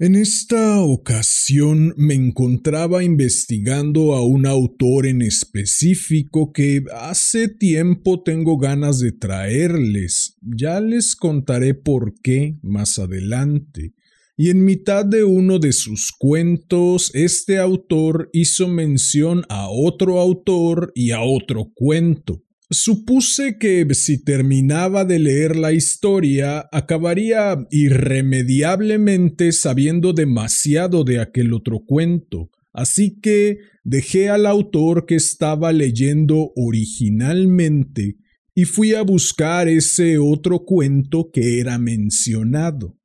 En esta ocasión me encontraba investigando a un autor en específico que hace tiempo tengo ganas de traerles. Ya les contaré por qué más adelante. Y en mitad de uno de sus cuentos, este autor hizo mención a otro autor y a otro cuento. Supuse que si terminaba de leer la historia, acabaría irremediablemente sabiendo demasiado de aquel otro cuento, así que dejé al autor que estaba leyendo originalmente y fui a buscar ese otro cuento que era mencionado.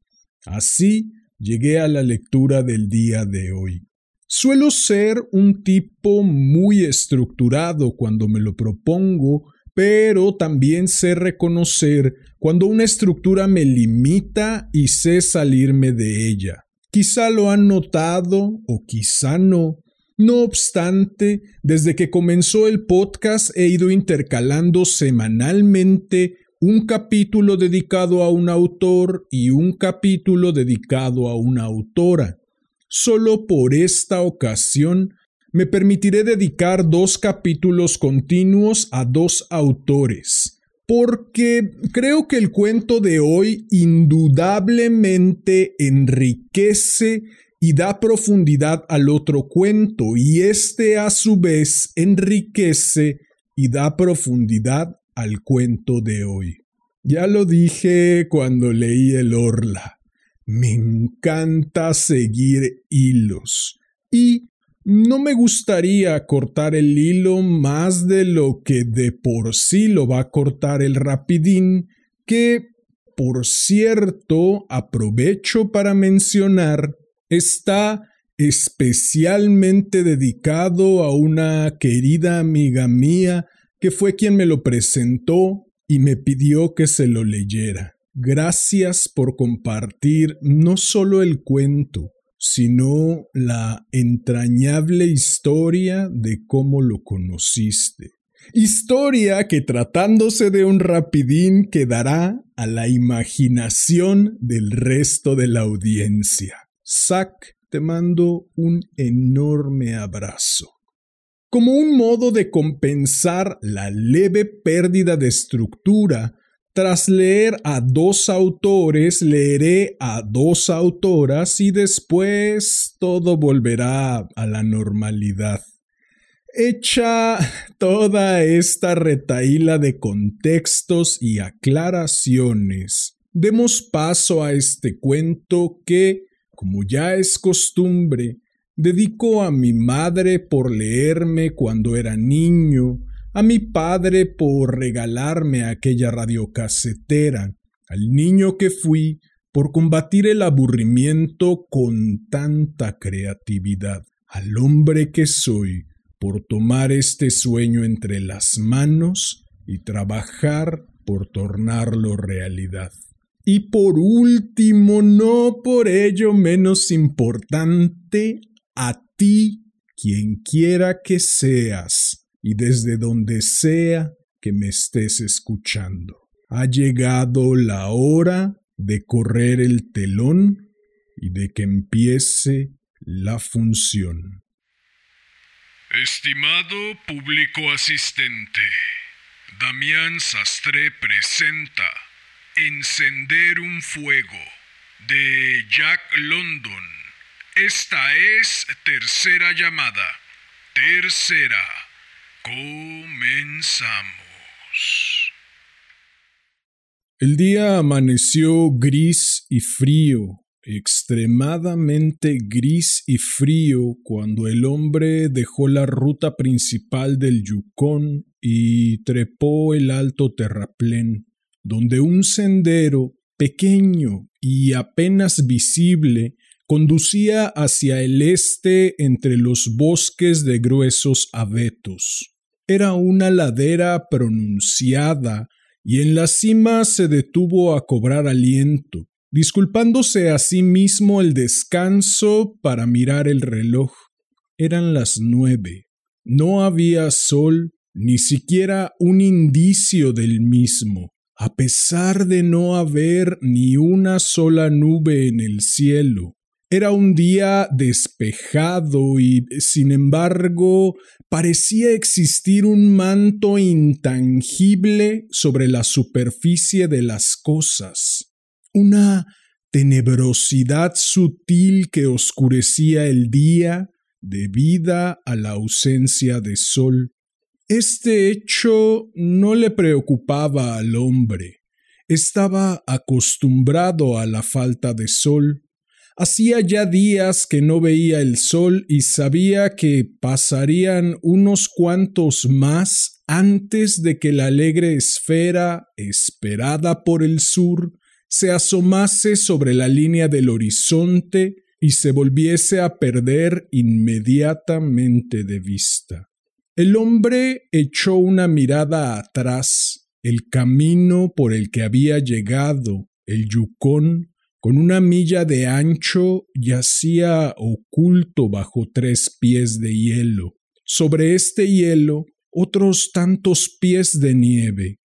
Así llegué a la lectura del día de hoy. Suelo ser un tipo muy estructurado cuando me lo propongo, pero también sé reconocer cuando una estructura me limita y sé salirme de ella. Quizá lo han notado o quizá no. No obstante, desde que comenzó el podcast he ido intercalando semanalmente un capítulo dedicado a un autor y un capítulo dedicado a una autora. Solo por esta ocasión me permitiré dedicar dos capítulos continuos a dos autores, porque creo que el cuento de hoy indudablemente enriquece y da profundidad al otro cuento, y este a su vez enriquece y da profundidad al cuento de hoy. Ya lo dije cuando leí el Orla. Me encanta seguir hilos y no me gustaría cortar el hilo más de lo que de por sí lo va a cortar el rapidín, que, por cierto, aprovecho para mencionar, está especialmente dedicado a una querida amiga mía que fue quien me lo presentó y me pidió que se lo leyera. Gracias por compartir no solo el cuento, sino la entrañable historia de cómo lo conociste. Historia que tratándose de un rapidín quedará a la imaginación del resto de la audiencia. Zack, te mando un enorme abrazo. Como un modo de compensar la leve pérdida de estructura tras leer a dos autores, leeré a dos autoras y después todo volverá a la normalidad. Hecha toda esta retaíla de contextos y aclaraciones, demos paso a este cuento que, como ya es costumbre, dedico a mi madre por leerme cuando era niño a mi padre por regalarme aquella radiocasetera, al niño que fui por combatir el aburrimiento con tanta creatividad, al hombre que soy por tomar este sueño entre las manos y trabajar por tornarlo realidad. Y por último, no por ello menos importante, a ti, quien quiera que seas, y desde donde sea que me estés escuchando. Ha llegado la hora de correr el telón y de que empiece la función. Estimado público asistente, Damián Sastre presenta Encender un fuego de Jack London. Esta es tercera llamada. Tercera. Comenzamos. El día amaneció gris y frío, extremadamente gris y frío cuando el hombre dejó la ruta principal del Yukon y trepó el alto terraplén, donde un sendero pequeño y apenas visible conducía hacia el este entre los bosques de gruesos abetos. Era una ladera pronunciada y en la cima se detuvo a cobrar aliento, disculpándose a sí mismo el descanso para mirar el reloj. Eran las nueve. No había sol, ni siquiera un indicio del mismo, a pesar de no haber ni una sola nube en el cielo. Era un día despejado y, sin embargo, parecía existir un manto intangible sobre la superficie de las cosas, una tenebrosidad sutil que oscurecía el día debida a la ausencia de sol. Este hecho no le preocupaba al hombre. Estaba acostumbrado a la falta de sol Hacía ya días que no veía el sol y sabía que pasarían unos cuantos más antes de que la alegre esfera, esperada por el sur, se asomase sobre la línea del horizonte y se volviese a perder inmediatamente de vista. El hombre echó una mirada atrás, el camino por el que había llegado, el Yukón, con una milla de ancho yacía oculto bajo tres pies de hielo. Sobre este hielo otros tantos pies de nieve.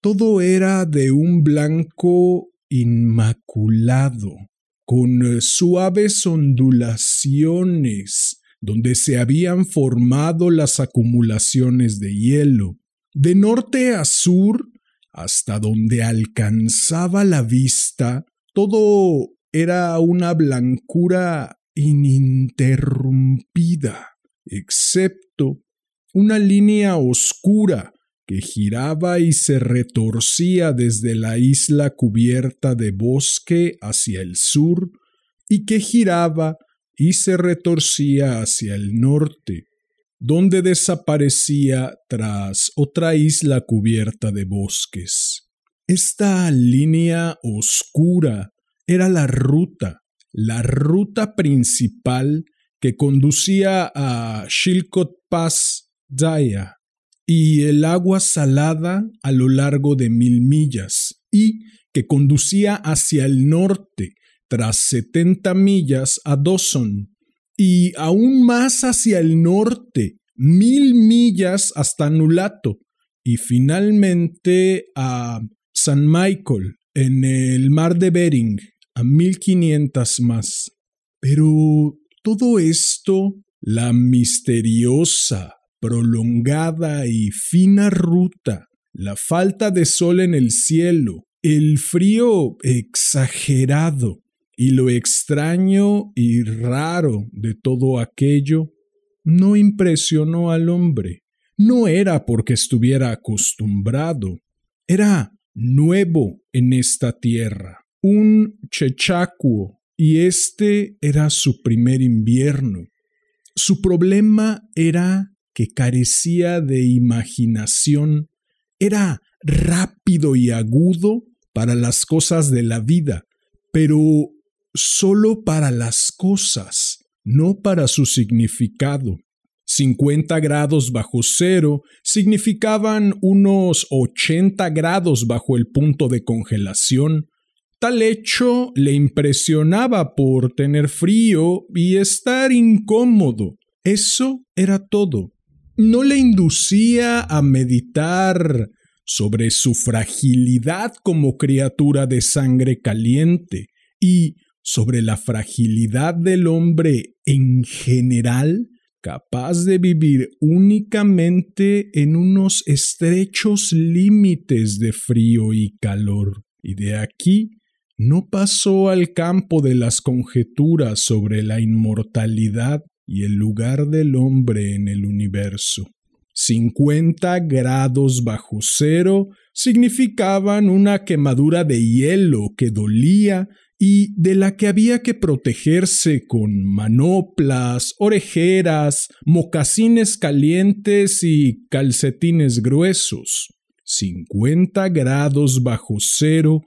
Todo era de un blanco inmaculado, con suaves ondulaciones donde se habían formado las acumulaciones de hielo. De norte a sur, hasta donde alcanzaba la vista, todo era una blancura ininterrumpida, excepto una línea oscura que giraba y se retorcía desde la isla cubierta de bosque hacia el sur y que giraba y se retorcía hacia el norte, donde desaparecía tras otra isla cubierta de bosques. Esta línea oscura era la ruta, la ruta principal que conducía a Shilkot Pass Daya y el agua salada a lo largo de mil millas y que conducía hacia el norte tras setenta millas a Dawson y aún más hacia el norte mil millas hasta Nulato y finalmente a San Michael, en el mar de Bering, a 1500 más. Pero todo esto, la misteriosa, prolongada y fina ruta, la falta de sol en el cielo, el frío exagerado y lo extraño y raro de todo aquello, no impresionó al hombre. No era porque estuviera acostumbrado, era nuevo en esta tierra, un chechacuo, y este era su primer invierno. Su problema era que carecía de imaginación, era rápido y agudo para las cosas de la vida, pero solo para las cosas, no para su significado. 50 grados bajo cero significaban unos 80 grados bajo el punto de congelación. Tal hecho le impresionaba por tener frío y estar incómodo. Eso era todo. No le inducía a meditar sobre su fragilidad como criatura de sangre caliente y sobre la fragilidad del hombre en general capaz de vivir únicamente en unos estrechos límites de frío y calor, y de aquí no pasó al campo de las conjeturas sobre la inmortalidad y el lugar del hombre en el universo. 50 grados bajo cero significaban una quemadura de hielo que dolía y de la que había que protegerse con manoplas, orejeras, mocasines calientes y calcetines gruesos. 50 grados bajo cero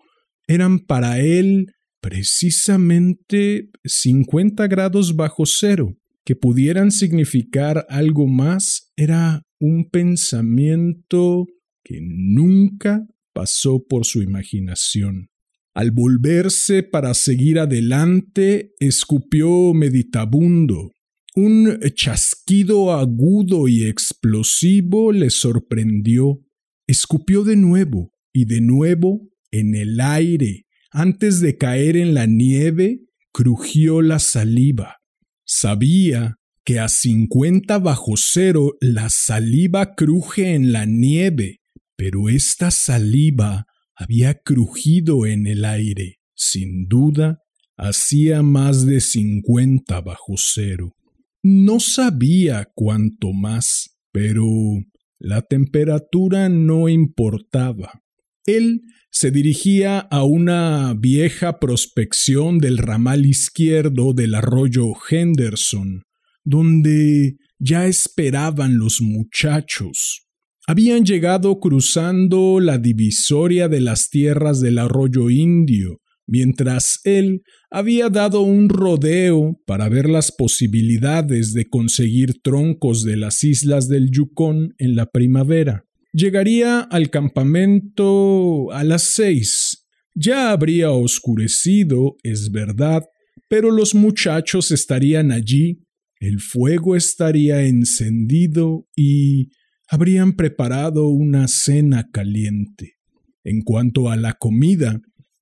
eran para él precisamente 50 grados bajo cero, que pudieran significar algo más era un pensamiento que nunca pasó por su imaginación. Al volverse para seguir adelante, escupió meditabundo. Un chasquido agudo y explosivo le sorprendió. Escupió de nuevo y de nuevo en el aire. Antes de caer en la nieve, crujió la saliva. Sabía que a cincuenta bajo cero la saliva cruje en la nieve, pero esta saliva había crujido en el aire. Sin duda, hacía más de cincuenta bajo cero. No sabía cuánto más, pero la temperatura no importaba. Él se dirigía a una vieja prospección del ramal izquierdo del arroyo Henderson, donde ya esperaban los muchachos. Habían llegado cruzando la divisoria de las tierras del arroyo indio, mientras él había dado un rodeo para ver las posibilidades de conseguir troncos de las islas del Yukon en la primavera. Llegaría al campamento a las seis. Ya habría oscurecido, es verdad, pero los muchachos estarían allí, el fuego estaría encendido y habrían preparado una cena caliente. En cuanto a la comida,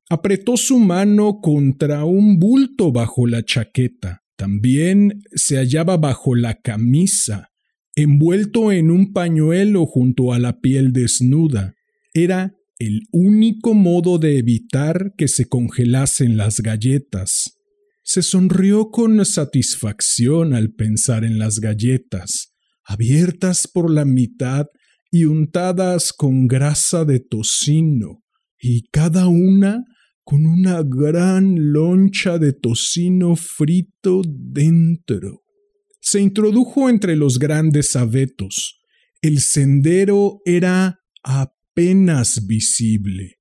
apretó su mano contra un bulto bajo la chaqueta. También se hallaba bajo la camisa, envuelto en un pañuelo junto a la piel desnuda. Era el único modo de evitar que se congelasen las galletas. Se sonrió con satisfacción al pensar en las galletas abiertas por la mitad y untadas con grasa de tocino, y cada una con una gran loncha de tocino frito dentro. Se introdujo entre los grandes abetos. El sendero era apenas visible.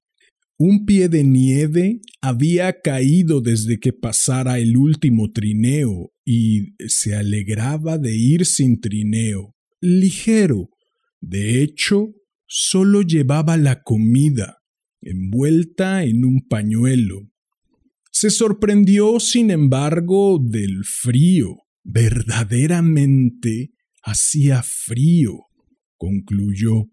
Un pie de nieve había caído desde que pasara el último trineo y se alegraba de ir sin trineo, ligero. De hecho, solo llevaba la comida, envuelta en un pañuelo. Se sorprendió, sin embargo, del frío. Verdaderamente hacía frío, concluyó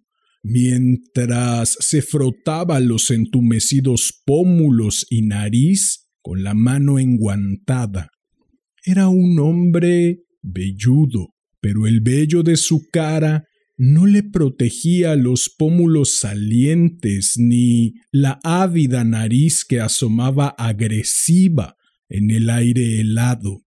mientras se frotaba los entumecidos pómulos y nariz con la mano enguantada. Era un hombre velludo, pero el vello de su cara no le protegía los pómulos salientes ni la ávida nariz que asomaba agresiva en el aire helado.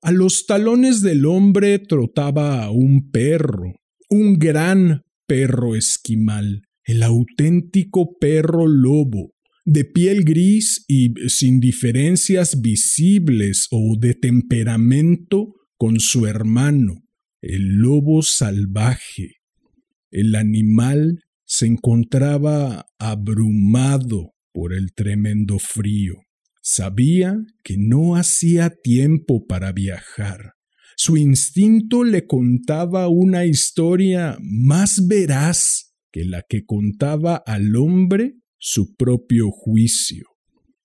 A los talones del hombre trotaba un perro, un gran perro esquimal, el auténtico perro lobo, de piel gris y sin diferencias visibles o de temperamento con su hermano, el lobo salvaje. El animal se encontraba abrumado por el tremendo frío. Sabía que no hacía tiempo para viajar. Su instinto le contaba una historia más veraz que la que contaba al hombre su propio juicio.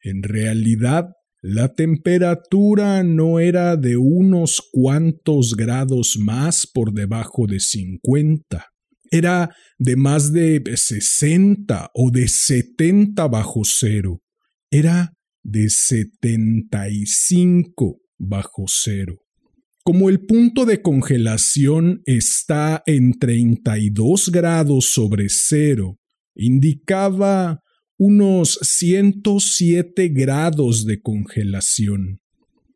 En realidad, la temperatura no era de unos cuantos grados más por debajo de cincuenta. Era de más de sesenta o de setenta bajo cero. Era de setenta y cinco bajo cero. Como el punto de congelación está en 32 grados sobre cero, indicaba unos 107 grados de congelación.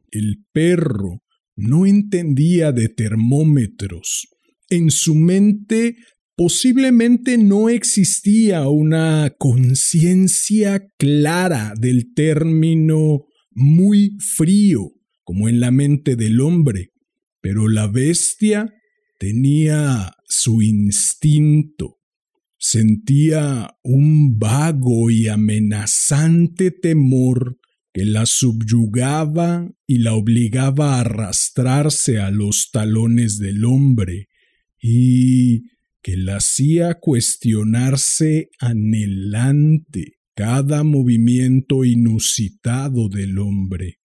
El perro no entendía de termómetros. En su mente posiblemente no existía una conciencia clara del término muy frío, como en la mente del hombre. Pero la bestia tenía su instinto. Sentía un vago y amenazante temor que la subyugaba y la obligaba a arrastrarse a los talones del hombre, y que la hacía cuestionarse anhelante cada movimiento inusitado del hombre,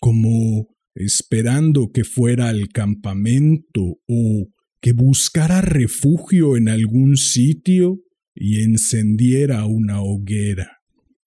como esperando que fuera al campamento o que buscara refugio en algún sitio y encendiera una hoguera.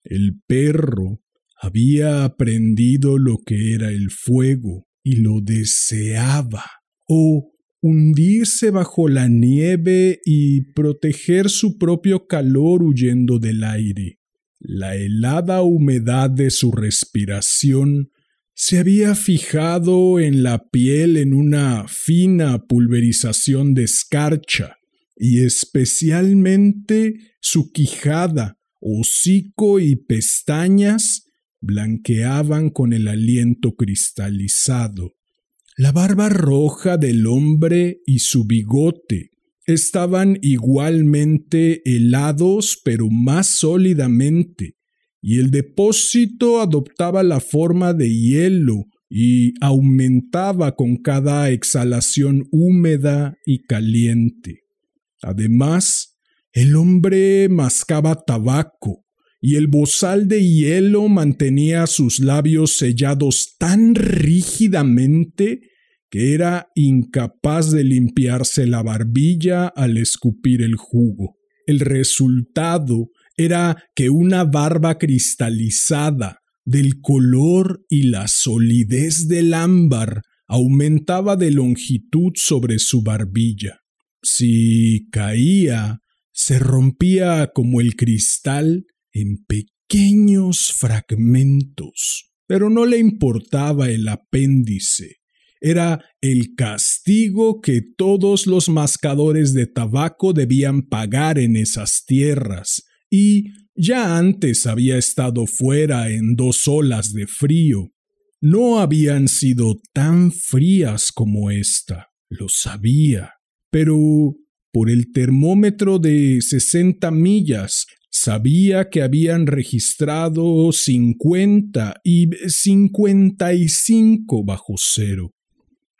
El perro había aprendido lo que era el fuego y lo deseaba, o hundirse bajo la nieve y proteger su propio calor huyendo del aire. La helada humedad de su respiración se había fijado en la piel en una fina pulverización de escarcha, y especialmente su quijada, hocico y pestañas blanqueaban con el aliento cristalizado. La barba roja del hombre y su bigote estaban igualmente helados pero más sólidamente, y el depósito adoptaba la forma de hielo y aumentaba con cada exhalación húmeda y caliente. Además, el hombre mascaba tabaco, y el bozal de hielo mantenía sus labios sellados tan rígidamente que era incapaz de limpiarse la barbilla al escupir el jugo. El resultado era que una barba cristalizada, del color y la solidez del ámbar, aumentaba de longitud sobre su barbilla. Si caía, se rompía como el cristal en pequeños fragmentos, pero no le importaba el apéndice. Era el castigo que todos los mascadores de tabaco debían pagar en esas tierras, y ya antes había estado fuera en dos olas de frío. No habían sido tan frías como esta, lo sabía, pero por el termómetro de sesenta millas Sabía que habían registrado cincuenta y cincuenta y cinco bajo cero.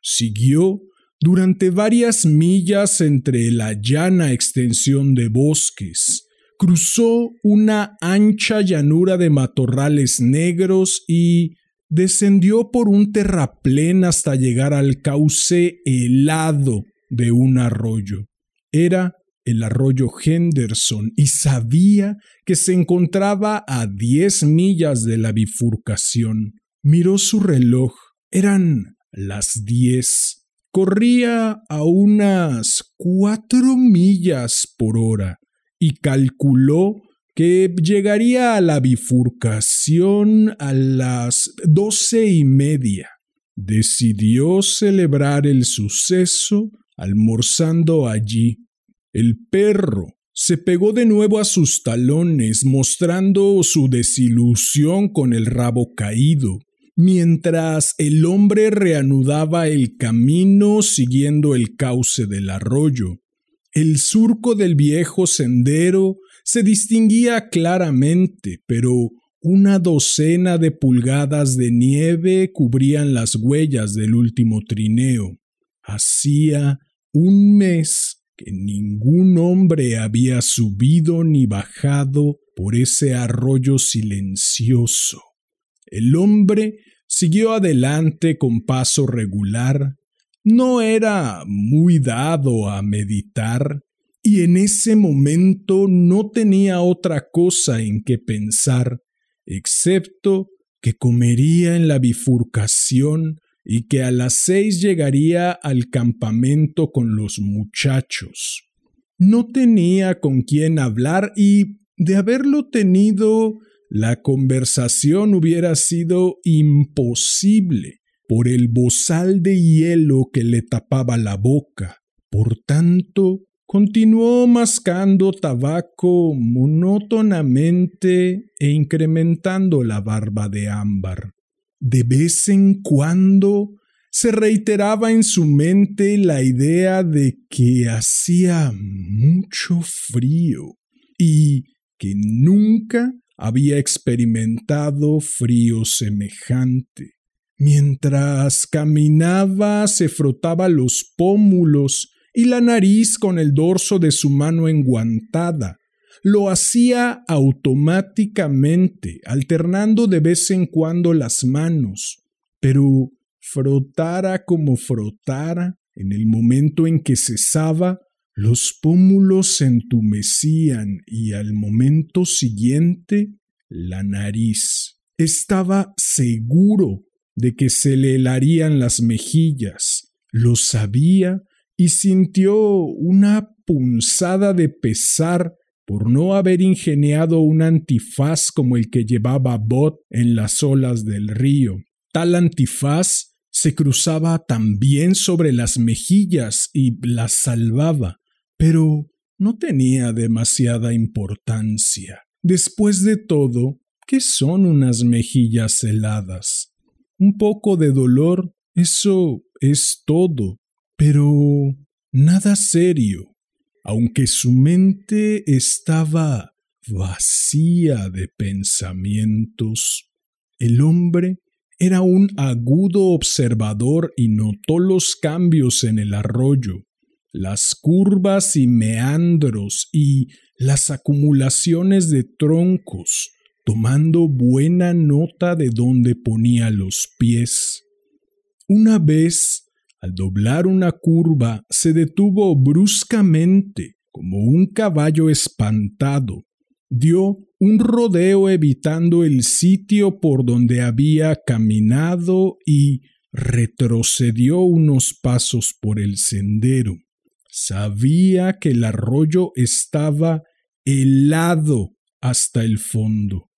Siguió durante varias millas entre la llana extensión de bosques, cruzó una ancha llanura de matorrales negros y descendió por un terraplén hasta llegar al cauce helado de un arroyo. Era el arroyo Henderson y sabía que se encontraba a diez millas de la bifurcación. Miró su reloj. Eran las diez. Corría a unas cuatro millas por hora y calculó que llegaría a la bifurcación a las doce y media. Decidió celebrar el suceso almorzando allí el perro se pegó de nuevo a sus talones, mostrando su desilusión con el rabo caído, mientras el hombre reanudaba el camino siguiendo el cauce del arroyo. El surco del viejo sendero se distinguía claramente, pero una docena de pulgadas de nieve cubrían las huellas del último trineo. Hacía un mes que ningún hombre había subido ni bajado por ese arroyo silencioso. El hombre siguió adelante con paso regular, no era muy dado a meditar, y en ese momento no tenía otra cosa en que pensar, excepto que comería en la bifurcación y que a las seis llegaría al campamento con los muchachos. No tenía con quién hablar y, de haberlo tenido, la conversación hubiera sido imposible por el bozal de hielo que le tapaba la boca. Por tanto, continuó mascando tabaco monótonamente e incrementando la barba de ámbar. De vez en cuando se reiteraba en su mente la idea de que hacía mucho frío y que nunca había experimentado frío semejante. Mientras caminaba se frotaba los pómulos y la nariz con el dorso de su mano enguantada. Lo hacía automáticamente, alternando de vez en cuando las manos, pero frotara como frotara, en el momento en que cesaba, los pómulos se entumecían y al momento siguiente la nariz. Estaba seguro de que se le helarían las mejillas. Lo sabía y sintió una punzada de pesar por no haber ingeniado un antifaz como el que llevaba Bot en las olas del río. Tal antifaz se cruzaba también sobre las mejillas y las salvaba, pero no tenía demasiada importancia. Después de todo, ¿qué son unas mejillas heladas? Un poco de dolor, eso es todo, pero nada serio, aunque su mente estaba vacía de pensamientos. El hombre era un agudo observador y notó los cambios en el arroyo, las curvas y meandros y las acumulaciones de troncos, tomando buena nota de dónde ponía los pies. Una vez, al doblar una curva, se detuvo bruscamente, como un caballo espantado, dio un rodeo evitando el sitio por donde había caminado y retrocedió unos pasos por el sendero. Sabía que el arroyo estaba helado hasta el fondo.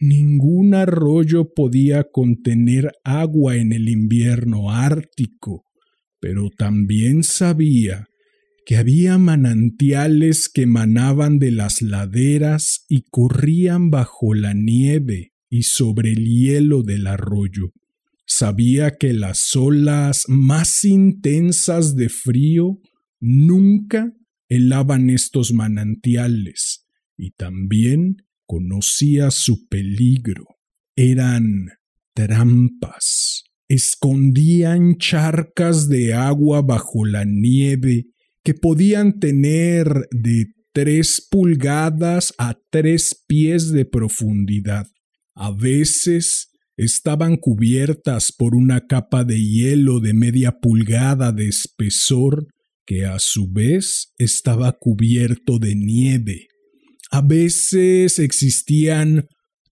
Ningún arroyo podía contener agua en el invierno ártico, pero también sabía que había manantiales que emanaban de las laderas y corrían bajo la nieve y sobre el hielo del arroyo. Sabía que las olas más intensas de frío nunca helaban estos manantiales y también conocía su peligro. Eran trampas. Escondían charcas de agua bajo la nieve que podían tener de tres pulgadas a tres pies de profundidad. A veces estaban cubiertas por una capa de hielo de media pulgada de espesor que a su vez estaba cubierto de nieve. A veces existían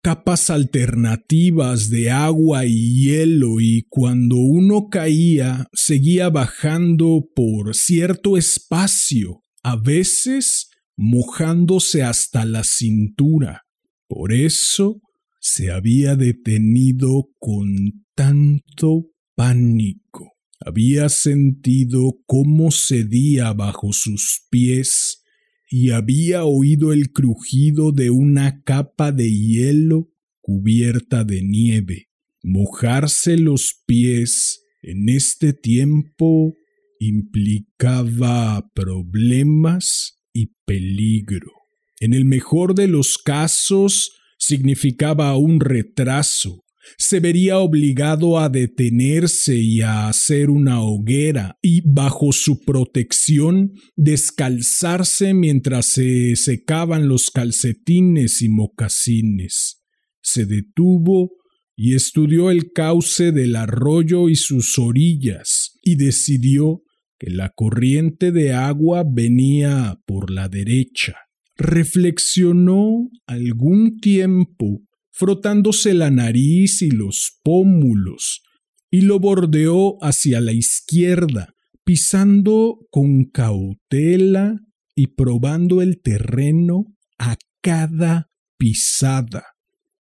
capas alternativas de agua y hielo y cuando uno caía seguía bajando por cierto espacio, a veces mojándose hasta la cintura. Por eso se había detenido con tanto pánico. Había sentido cómo cedía bajo sus pies y había oído el crujido de una capa de hielo cubierta de nieve. Mojarse los pies en este tiempo implicaba problemas y peligro. En el mejor de los casos significaba un retraso, se vería obligado a detenerse y a hacer una hoguera y bajo su protección descalzarse mientras se secaban los calcetines y mocasines. Se detuvo y estudió el cauce del arroyo y sus orillas y decidió que la corriente de agua venía por la derecha. Reflexionó algún tiempo frotándose la nariz y los pómulos, y lo bordeó hacia la izquierda, pisando con cautela y probando el terreno a cada pisada.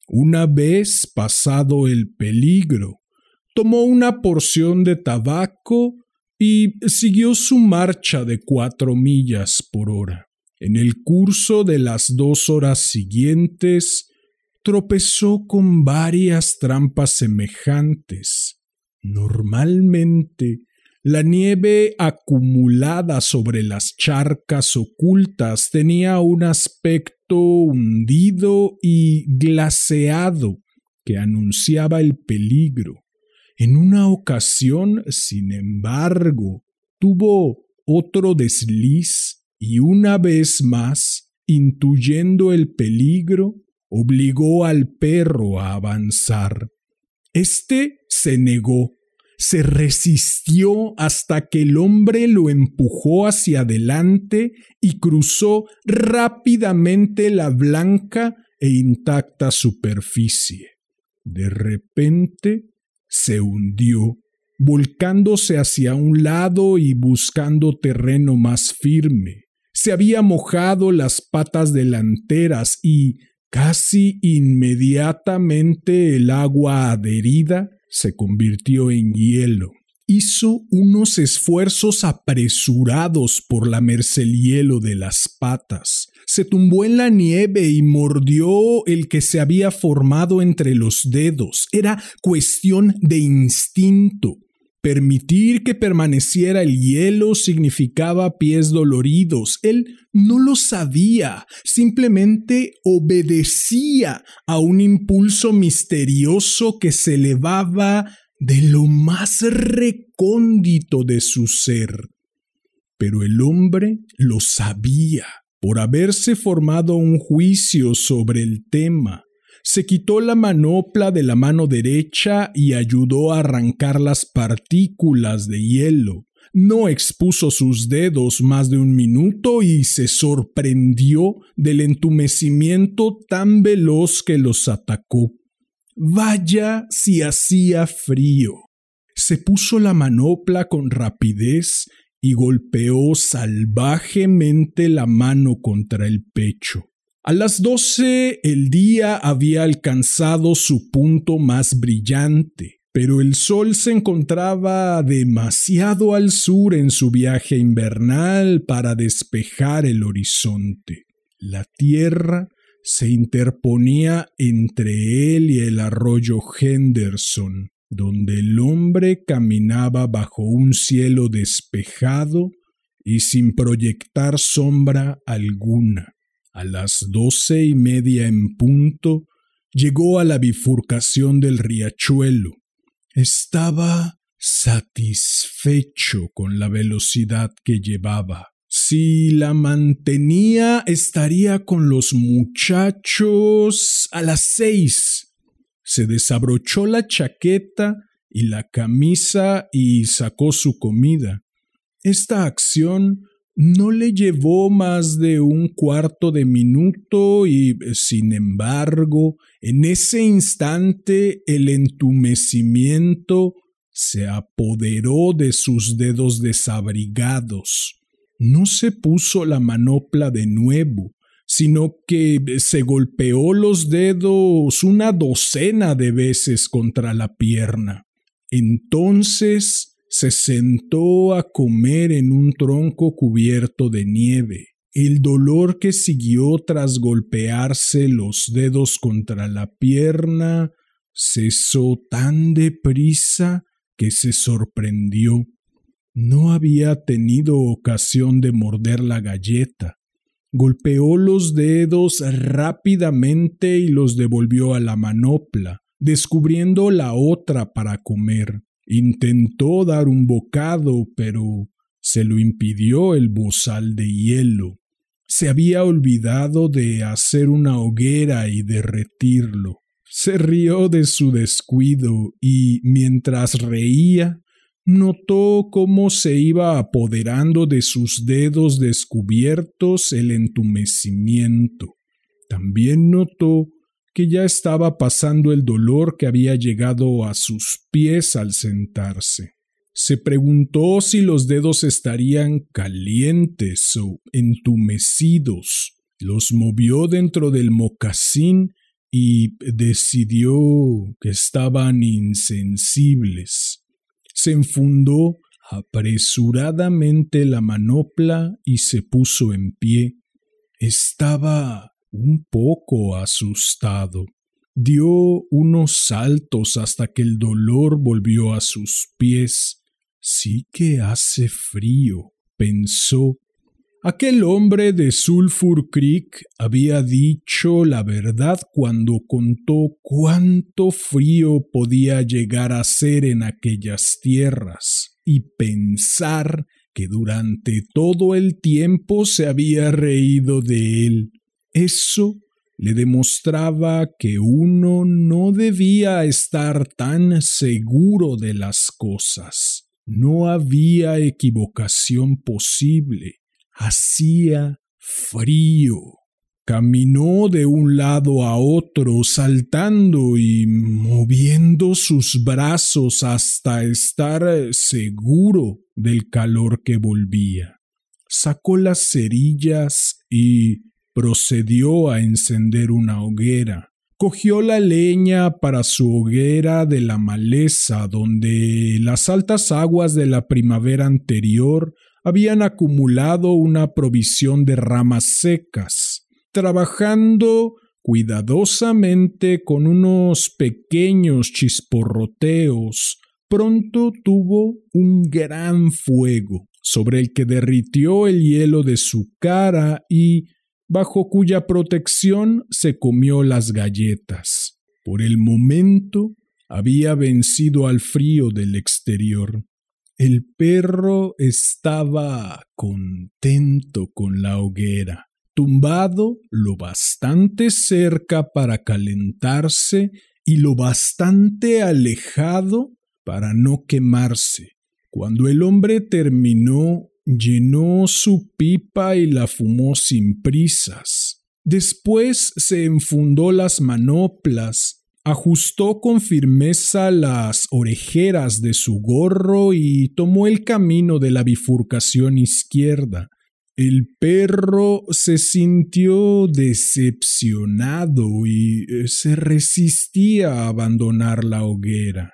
Una vez pasado el peligro, tomó una porción de tabaco y siguió su marcha de cuatro millas por hora. En el curso de las dos horas siguientes, tropezó con varias trampas semejantes. Normalmente, la nieve acumulada sobre las charcas ocultas tenía un aspecto hundido y glaseado que anunciaba el peligro. En una ocasión, sin embargo, tuvo otro desliz y una vez más, intuyendo el peligro, obligó al perro a avanzar. Este se negó, se resistió hasta que el hombre lo empujó hacia adelante y cruzó rápidamente la blanca e intacta superficie. De repente se hundió, volcándose hacia un lado y buscando terreno más firme. Se había mojado las patas delanteras y, casi inmediatamente, el agua adherida se convirtió en hielo. Hizo unos esfuerzos apresurados por lamerse el hielo de las patas. Se tumbó en la nieve y mordió el que se había formado entre los dedos. Era cuestión de instinto. Permitir que permaneciera el hielo significaba pies doloridos. Él no lo sabía, simplemente obedecía a un impulso misterioso que se elevaba de lo más recóndito de su ser. Pero el hombre lo sabía por haberse formado un juicio sobre el tema se quitó la manopla de la mano derecha y ayudó a arrancar las partículas de hielo. No expuso sus dedos más de un minuto y se sorprendió del entumecimiento tan veloz que los atacó. Vaya si hacía frío. Se puso la manopla con rapidez y golpeó salvajemente la mano contra el pecho. A las doce el día había alcanzado su punto más brillante, pero el sol se encontraba demasiado al sur en su viaje invernal para despejar el horizonte. La tierra se interponía entre él y el arroyo Henderson, donde el hombre caminaba bajo un cielo despejado y sin proyectar sombra alguna. A las doce y media en punto llegó a la bifurcación del riachuelo. Estaba satisfecho con la velocidad que llevaba. Si la mantenía, estaría con los muchachos a las seis. Se desabrochó la chaqueta y la camisa y sacó su comida. Esta acción no le llevó más de un cuarto de minuto y, sin embargo, en ese instante el entumecimiento se apoderó de sus dedos desabrigados. No se puso la manopla de nuevo, sino que se golpeó los dedos una docena de veces contra la pierna. Entonces se sentó a comer en un tronco cubierto de nieve. El dolor que siguió tras golpearse los dedos contra la pierna cesó tan deprisa que se sorprendió. No había tenido ocasión de morder la galleta. Golpeó los dedos rápidamente y los devolvió a la manopla, descubriendo la otra para comer. Intentó dar un bocado, pero se lo impidió el bozal de hielo. Se había olvidado de hacer una hoguera y derretirlo. Se rió de su descuido y, mientras reía, notó cómo se iba apoderando de sus dedos descubiertos el entumecimiento. También notó que ya estaba pasando el dolor que había llegado a sus pies al sentarse. Se preguntó si los dedos estarían calientes o entumecidos. Los movió dentro del mocasín y decidió que estaban insensibles. Se enfundó apresuradamente la manopla y se puso en pie. Estaba un poco asustado. Dio unos saltos hasta que el dolor volvió a sus pies. Sí que hace frío, pensó. Aquel hombre de Sulphur Creek había dicho la verdad cuando contó cuánto frío podía llegar a ser en aquellas tierras, y pensar que durante todo el tiempo se había reído de él. Eso le demostraba que uno no debía estar tan seguro de las cosas. No había equivocación posible. Hacía frío. Caminó de un lado a otro, saltando y moviendo sus brazos hasta estar seguro del calor que volvía. Sacó las cerillas y procedió a encender una hoguera. Cogió la leña para su hoguera de la maleza donde las altas aguas de la primavera anterior habían acumulado una provisión de ramas secas. Trabajando cuidadosamente con unos pequeños chisporroteos, pronto tuvo un gran fuego, sobre el que derritió el hielo de su cara y bajo cuya protección se comió las galletas. Por el momento había vencido al frío del exterior. El perro estaba contento con la hoguera, tumbado lo bastante cerca para calentarse y lo bastante alejado para no quemarse. Cuando el hombre terminó llenó su pipa y la fumó sin prisas. Después se enfundó las manoplas, ajustó con firmeza las orejeras de su gorro y tomó el camino de la bifurcación izquierda. El perro se sintió decepcionado y eh, se resistía a abandonar la hoguera.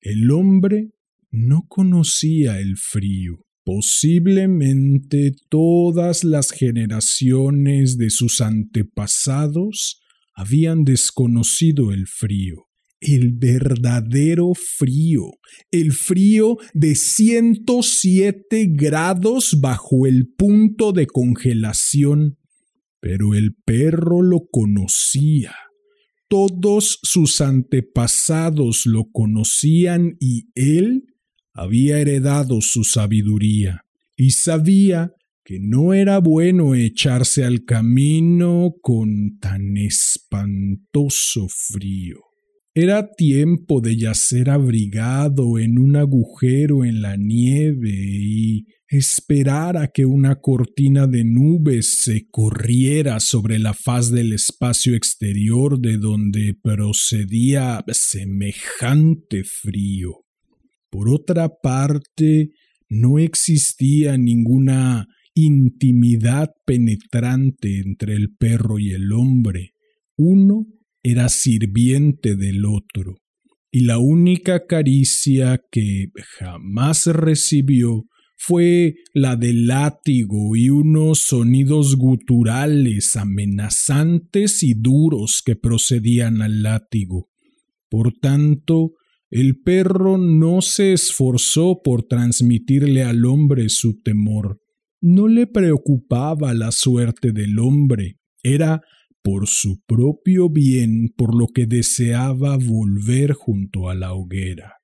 El hombre no conocía el frío. Posiblemente todas las generaciones de sus antepasados habían desconocido el frío, el verdadero frío, el frío de 107 grados bajo el punto de congelación. Pero el perro lo conocía. Todos sus antepasados lo conocían y él había heredado su sabiduría y sabía que no era bueno echarse al camino con tan espantoso frío. Era tiempo de yacer abrigado en un agujero en la nieve y esperar a que una cortina de nubes se corriera sobre la faz del espacio exterior de donde procedía semejante frío. Por otra parte, no existía ninguna intimidad penetrante entre el perro y el hombre. Uno era sirviente del otro, y la única caricia que jamás recibió fue la del látigo y unos sonidos guturales amenazantes y duros que procedían al látigo. Por tanto, el perro no se esforzó por transmitirle al hombre su temor. No le preocupaba la suerte del hombre. Era por su propio bien por lo que deseaba volver junto a la hoguera.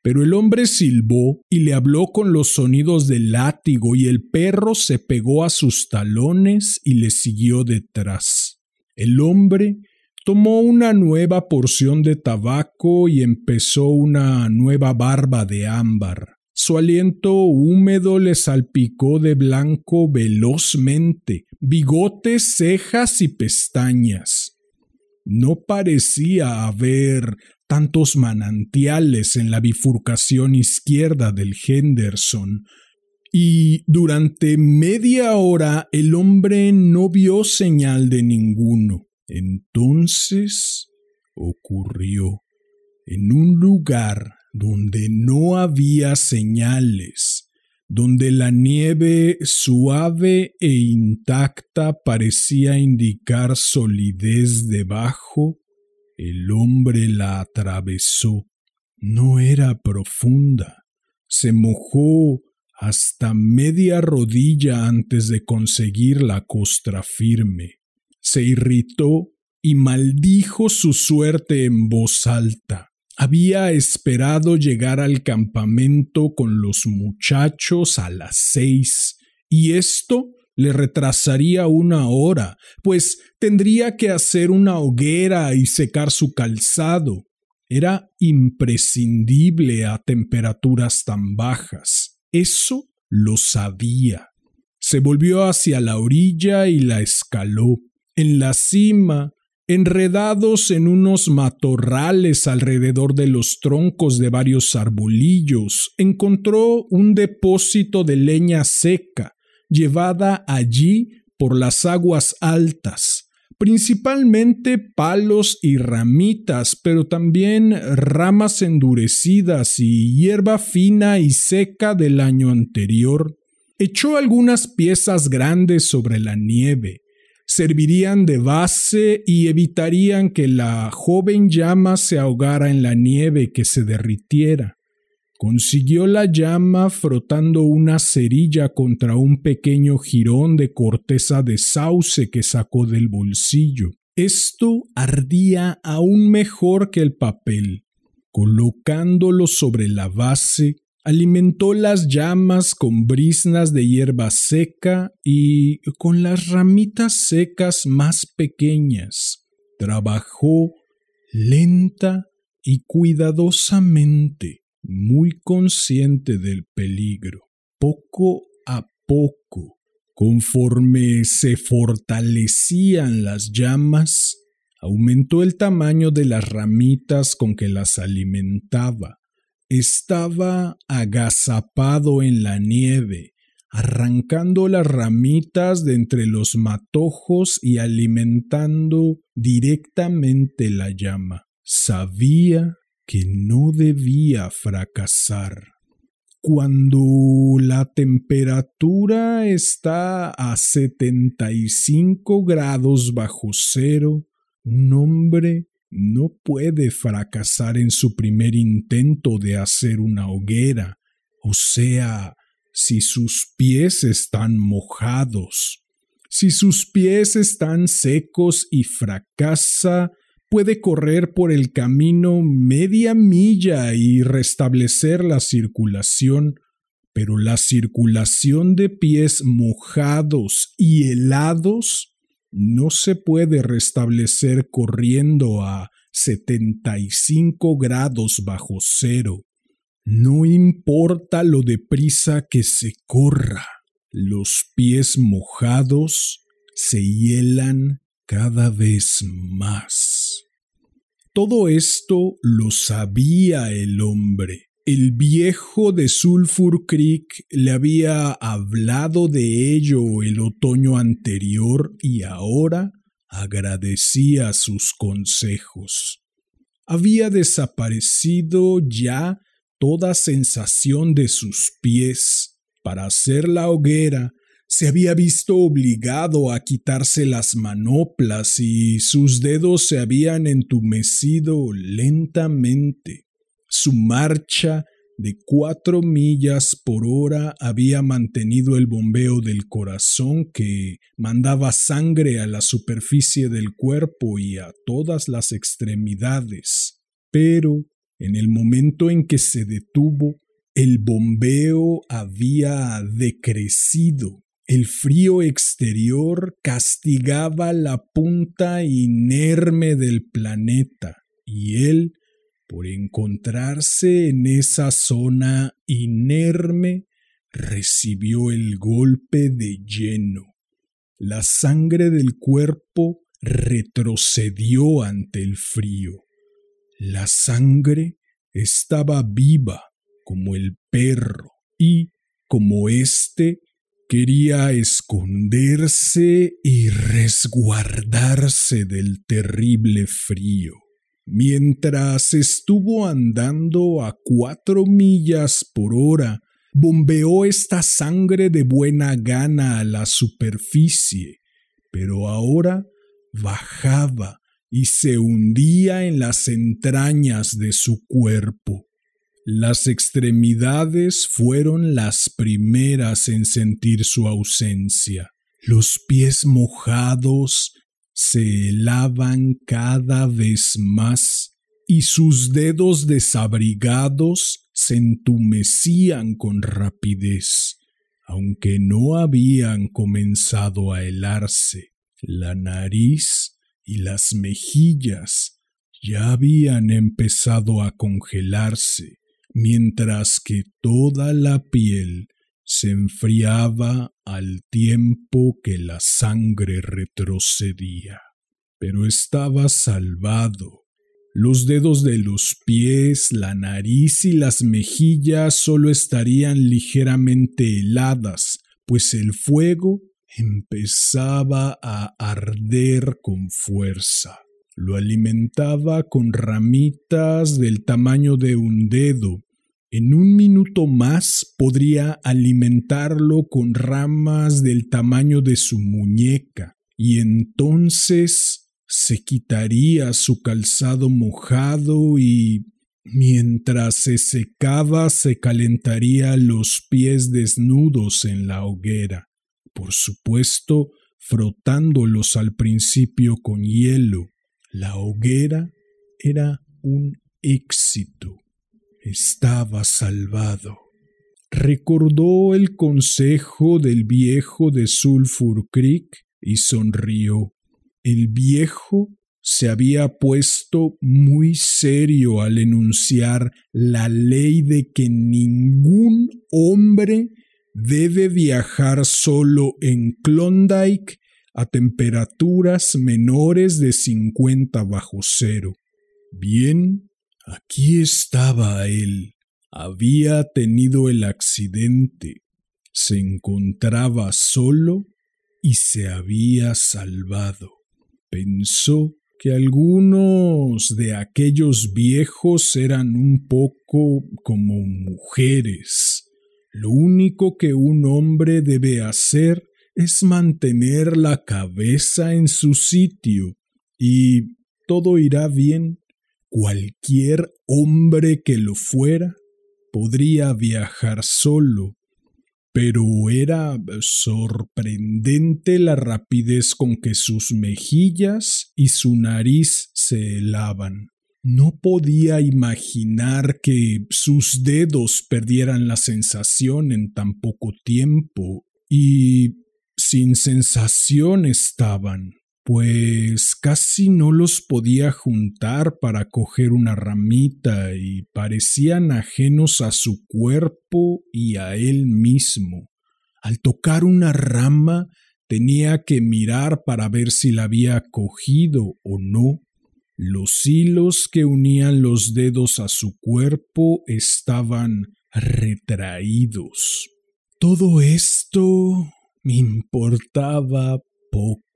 Pero el hombre silbó y le habló con los sonidos del látigo y el perro se pegó a sus talones y le siguió detrás. El hombre Tomó una nueva porción de tabaco y empezó una nueva barba de ámbar. Su aliento húmedo le salpicó de blanco velozmente, bigotes, cejas y pestañas. No parecía haber tantos manantiales en la bifurcación izquierda del Henderson, y durante media hora el hombre no vio señal de ninguno. Entonces ocurrió en un lugar donde no había señales, donde la nieve suave e intacta parecía indicar solidez debajo, el hombre la atravesó. No era profunda, se mojó hasta media rodilla antes de conseguir la costra firme se irritó y maldijo su suerte en voz alta. Había esperado llegar al campamento con los muchachos a las seis, y esto le retrasaría una hora, pues tendría que hacer una hoguera y secar su calzado. Era imprescindible a temperaturas tan bajas. Eso lo sabía. Se volvió hacia la orilla y la escaló. En la cima, enredados en unos matorrales alrededor de los troncos de varios arbolillos, encontró un depósito de leña seca, llevada allí por las aguas altas, principalmente palos y ramitas, pero también ramas endurecidas y hierba fina y seca del año anterior. Echó algunas piezas grandes sobre la nieve, servirían de base y evitarían que la joven llama se ahogara en la nieve que se derritiera. Consiguió la llama frotando una cerilla contra un pequeño jirón de corteza de sauce que sacó del bolsillo. Esto ardía aún mejor que el papel. Colocándolo sobre la base, alimentó las llamas con brisnas de hierba seca y con las ramitas secas más pequeñas. Trabajó lenta y cuidadosamente, muy consciente del peligro. Poco a poco, conforme se fortalecían las llamas, aumentó el tamaño de las ramitas con que las alimentaba estaba agazapado en la nieve, arrancando las ramitas de entre los matojos y alimentando directamente la llama. Sabía que no debía fracasar. Cuando la temperatura está a 75 grados bajo cero, un hombre no puede fracasar en su primer intento de hacer una hoguera, o sea, si sus pies están mojados. Si sus pies están secos y fracasa, puede correr por el camino media milla y restablecer la circulación, pero la circulación de pies mojados y helados no se puede restablecer corriendo a 75 grados bajo cero. No importa lo deprisa que se corra, los pies mojados se hielan cada vez más. Todo esto lo sabía el hombre, el viejo de Sulphur Creek le había hablado de ello el otoño anterior y ahora agradecía sus consejos. Había desaparecido ya toda sensación de sus pies. Para hacer la hoguera se había visto obligado a quitarse las manoplas y sus dedos se habían entumecido lentamente. Su marcha de cuatro millas por hora había mantenido el bombeo del corazón que mandaba sangre a la superficie del cuerpo y a todas las extremidades. Pero en el momento en que se detuvo, el bombeo había decrecido. El frío exterior castigaba la punta inerme del planeta y él por encontrarse en esa zona inerme, recibió el golpe de lleno. La sangre del cuerpo retrocedió ante el frío. La sangre estaba viva como el perro y, como éste, quería esconderse y resguardarse del terrible frío. Mientras estuvo andando a cuatro millas por hora, bombeó esta sangre de buena gana a la superficie, pero ahora bajaba y se hundía en las entrañas de su cuerpo. Las extremidades fueron las primeras en sentir su ausencia. Los pies mojados se helaban cada vez más y sus dedos desabrigados se entumecían con rapidez, aunque no habían comenzado a helarse. La nariz y las mejillas ya habían empezado a congelarse, mientras que toda la piel se enfriaba al tiempo que la sangre retrocedía. Pero estaba salvado. Los dedos de los pies, la nariz y las mejillas solo estarían ligeramente heladas, pues el fuego empezaba a arder con fuerza. Lo alimentaba con ramitas del tamaño de un dedo. En un minuto más podría alimentarlo con ramas del tamaño de su muñeca, y entonces se quitaría su calzado mojado y mientras se secaba se calentaría los pies desnudos en la hoguera, por supuesto frotándolos al principio con hielo la hoguera era un éxito. Estaba salvado. Recordó el consejo del viejo de Sulphur Creek y sonrió. El viejo se había puesto muy serio al enunciar la ley de que ningún hombre debe viajar solo en Klondike a temperaturas menores de 50 bajo cero. Bien, aquí estaba él. Había tenido el accidente. Se encontraba solo y se había salvado. Pensó que algunos de aquellos viejos eran un poco como mujeres. Lo único que un hombre debe hacer es mantener la cabeza en su sitio y todo irá bien. Cualquier hombre que lo fuera podría viajar solo, pero era sorprendente la rapidez con que sus mejillas y su nariz se helaban. No podía imaginar que sus dedos perdieran la sensación en tan poco tiempo y sin sensación estaban, pues casi no los podía juntar para coger una ramita y parecían ajenos a su cuerpo y a él mismo. Al tocar una rama tenía que mirar para ver si la había cogido o no. Los hilos que unían los dedos a su cuerpo estaban retraídos. Todo esto me importaba poco.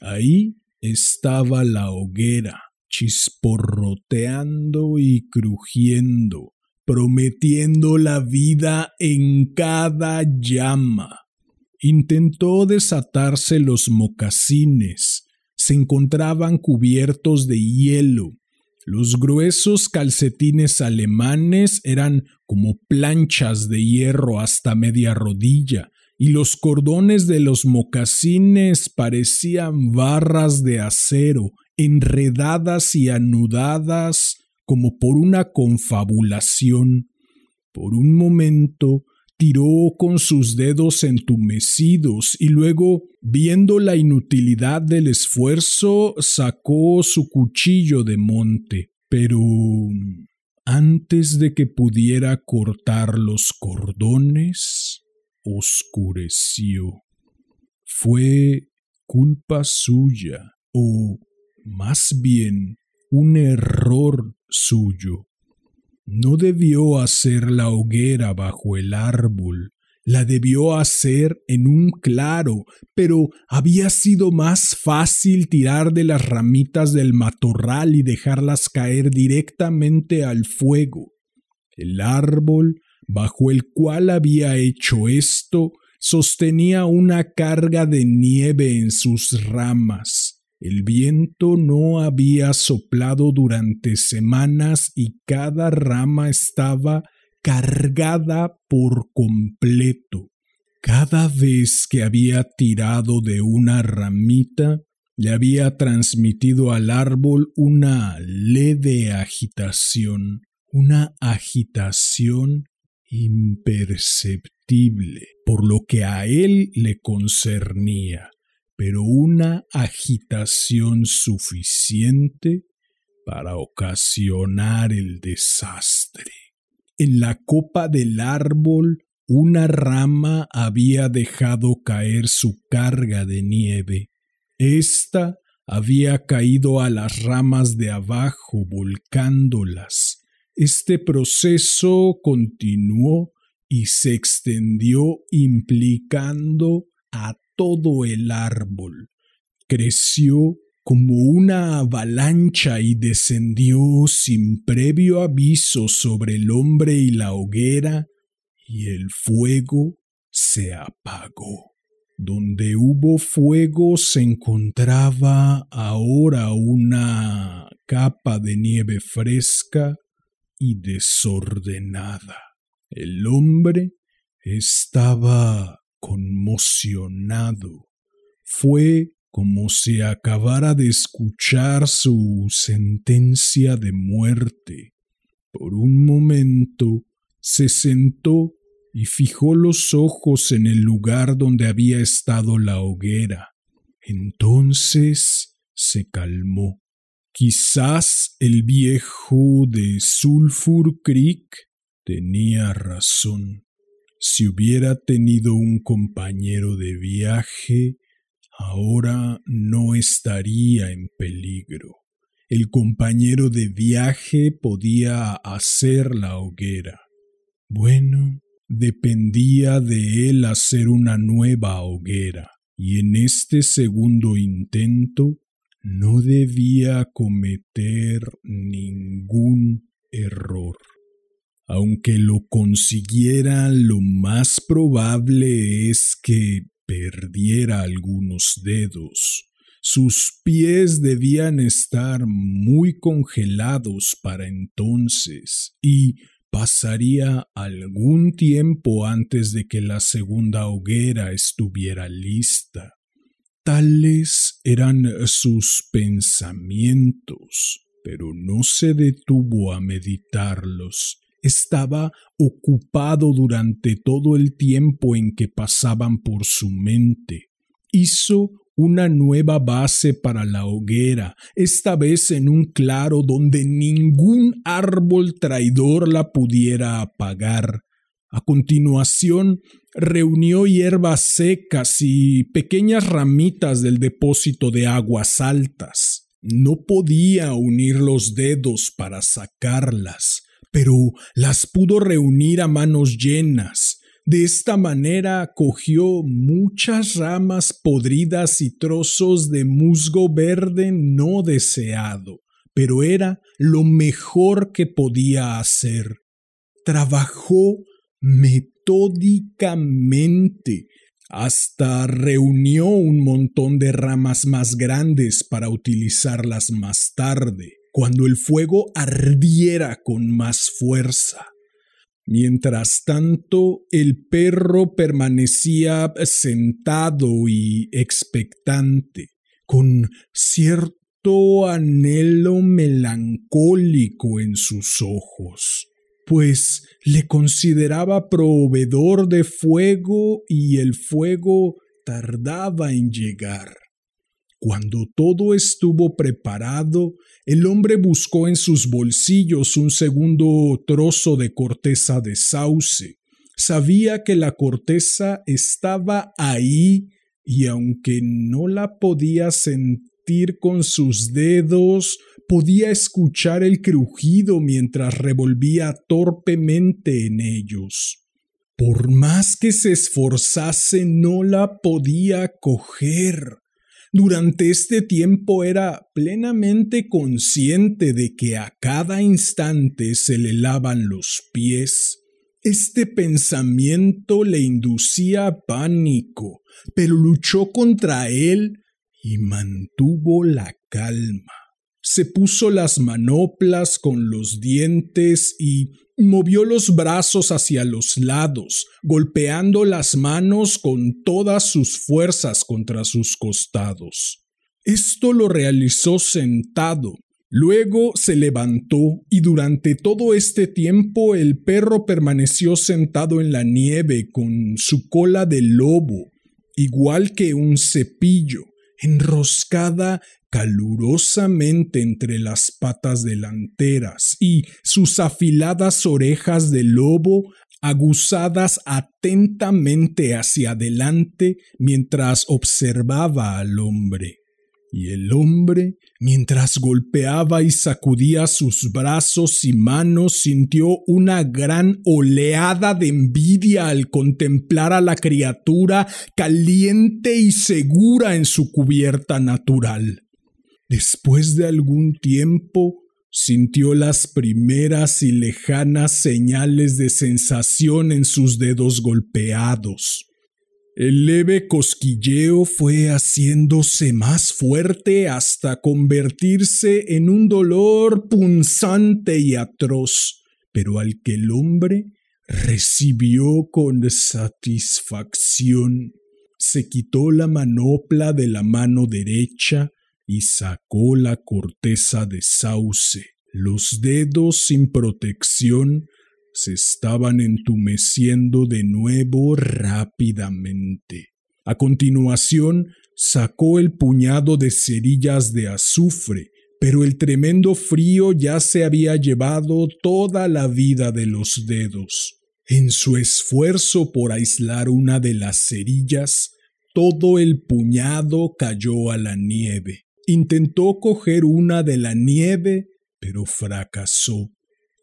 Ahí estaba la hoguera, chisporroteando y crujiendo, prometiendo la vida en cada llama. Intentó desatarse los mocasines. Se encontraban cubiertos de hielo. Los gruesos calcetines alemanes eran como planchas de hierro hasta media rodilla, y los cordones de los mocasines parecían barras de acero, enredadas y anudadas como por una confabulación. Por un momento tiró con sus dedos entumecidos y luego, viendo la inutilidad del esfuerzo, sacó su cuchillo de monte. Pero antes de que pudiera cortar los cordones, oscureció. Fue culpa suya, o más bien un error suyo. No debió hacer la hoguera bajo el árbol, la debió hacer en un claro, pero había sido más fácil tirar de las ramitas del matorral y dejarlas caer directamente al fuego. El árbol bajo el cual había hecho esto, sostenía una carga de nieve en sus ramas. El viento no había soplado durante semanas y cada rama estaba cargada por completo. Cada vez que había tirado de una ramita, le había transmitido al árbol una leve agitación, una agitación imperceptible por lo que a él le concernía, pero una agitación suficiente para ocasionar el desastre. En la copa del árbol una rama había dejado caer su carga de nieve. Esta había caído a las ramas de abajo, volcándolas. Este proceso continuó y se extendió implicando a todo el árbol. Creció como una avalancha y descendió sin previo aviso sobre el hombre y la hoguera, y el fuego se apagó. Donde hubo fuego se encontraba ahora una capa de nieve fresca y desordenada. El hombre estaba conmocionado. Fue como si acabara de escuchar su sentencia de muerte. Por un momento se sentó y fijó los ojos en el lugar donde había estado la hoguera. Entonces se calmó. Quizás el viejo de Sulphur Creek tenía razón. Si hubiera tenido un compañero de viaje, ahora no estaría en peligro. El compañero de viaje podía hacer la hoguera. Bueno, dependía de él hacer una nueva hoguera, y en este segundo intento no debía cometer ningún error. Aunque lo consiguiera, lo más probable es que perdiera algunos dedos. Sus pies debían estar muy congelados para entonces, y pasaría algún tiempo antes de que la segunda hoguera estuviera lista. Tales eran sus pensamientos, pero no se detuvo a meditarlos. Estaba ocupado durante todo el tiempo en que pasaban por su mente. Hizo una nueva base para la hoguera, esta vez en un claro donde ningún árbol traidor la pudiera apagar. A continuación, reunió hierbas secas y pequeñas ramitas del depósito de aguas altas. No podía unir los dedos para sacarlas, pero las pudo reunir a manos llenas. De esta manera cogió muchas ramas podridas y trozos de musgo verde no deseado, pero era lo mejor que podía hacer. Trabajó metódicamente hasta reunió un montón de ramas más grandes para utilizarlas más tarde, cuando el fuego ardiera con más fuerza. Mientras tanto, el perro permanecía sentado y expectante, con cierto anhelo melancólico en sus ojos pues le consideraba proveedor de fuego y el fuego tardaba en llegar. Cuando todo estuvo preparado, el hombre buscó en sus bolsillos un segundo trozo de corteza de sauce. Sabía que la corteza estaba ahí y aunque no la podía sentir con sus dedos, podía escuchar el crujido mientras revolvía torpemente en ellos. Por más que se esforzase no la podía coger. Durante este tiempo era plenamente consciente de que a cada instante se le lavan los pies. Este pensamiento le inducía pánico, pero luchó contra él y mantuvo la calma se puso las manoplas con los dientes y movió los brazos hacia los lados, golpeando las manos con todas sus fuerzas contra sus costados. Esto lo realizó sentado. Luego se levantó y durante todo este tiempo el perro permaneció sentado en la nieve con su cola de lobo, igual que un cepillo, enroscada calurosamente entre las patas delanteras y sus afiladas orejas de lobo aguzadas atentamente hacia adelante mientras observaba al hombre. Y el hombre, mientras golpeaba y sacudía sus brazos y manos, sintió una gran oleada de envidia al contemplar a la criatura caliente y segura en su cubierta natural. Después de algún tiempo, sintió las primeras y lejanas señales de sensación en sus dedos golpeados. El leve cosquilleo fue haciéndose más fuerte hasta convertirse en un dolor punzante y atroz, pero al que el hombre recibió con satisfacción. Se quitó la manopla de la mano derecha y sacó la corteza de sauce. Los dedos sin protección se estaban entumeciendo de nuevo rápidamente. A continuación sacó el puñado de cerillas de azufre, pero el tremendo frío ya se había llevado toda la vida de los dedos. En su esfuerzo por aislar una de las cerillas, todo el puñado cayó a la nieve. Intentó coger una de la nieve, pero fracasó.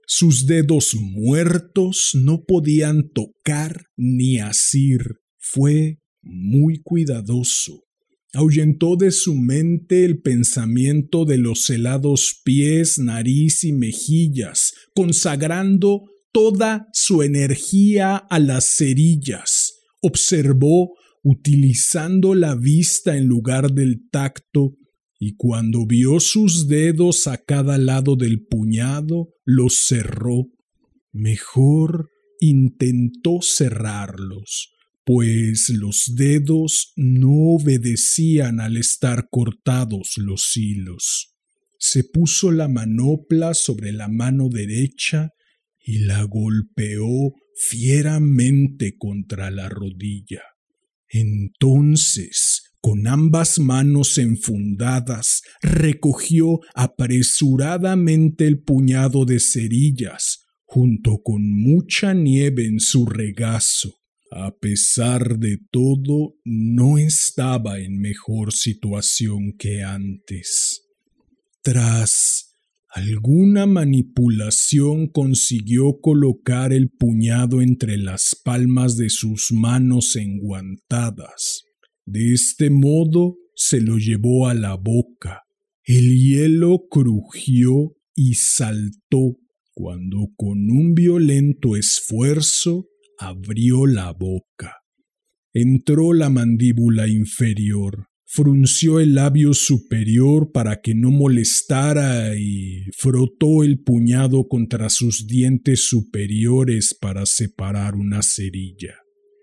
Sus dedos muertos no podían tocar ni asir. Fue muy cuidadoso. Ahuyentó de su mente el pensamiento de los helados pies, nariz y mejillas, consagrando toda su energía a las cerillas. Observó, utilizando la vista en lugar del tacto, y cuando vio sus dedos a cada lado del puñado, los cerró. Mejor intentó cerrarlos, pues los dedos no obedecían al estar cortados los hilos. Se puso la manopla sobre la mano derecha y la golpeó fieramente contra la rodilla. Entonces con ambas manos enfundadas, recogió apresuradamente el puñado de cerillas, junto con mucha nieve en su regazo. A pesar de todo, no estaba en mejor situación que antes. Tras alguna manipulación consiguió colocar el puñado entre las palmas de sus manos enguantadas. De este modo se lo llevó a la boca. El hielo crujió y saltó cuando con un violento esfuerzo abrió la boca. Entró la mandíbula inferior, frunció el labio superior para que no molestara y frotó el puñado contra sus dientes superiores para separar una cerilla.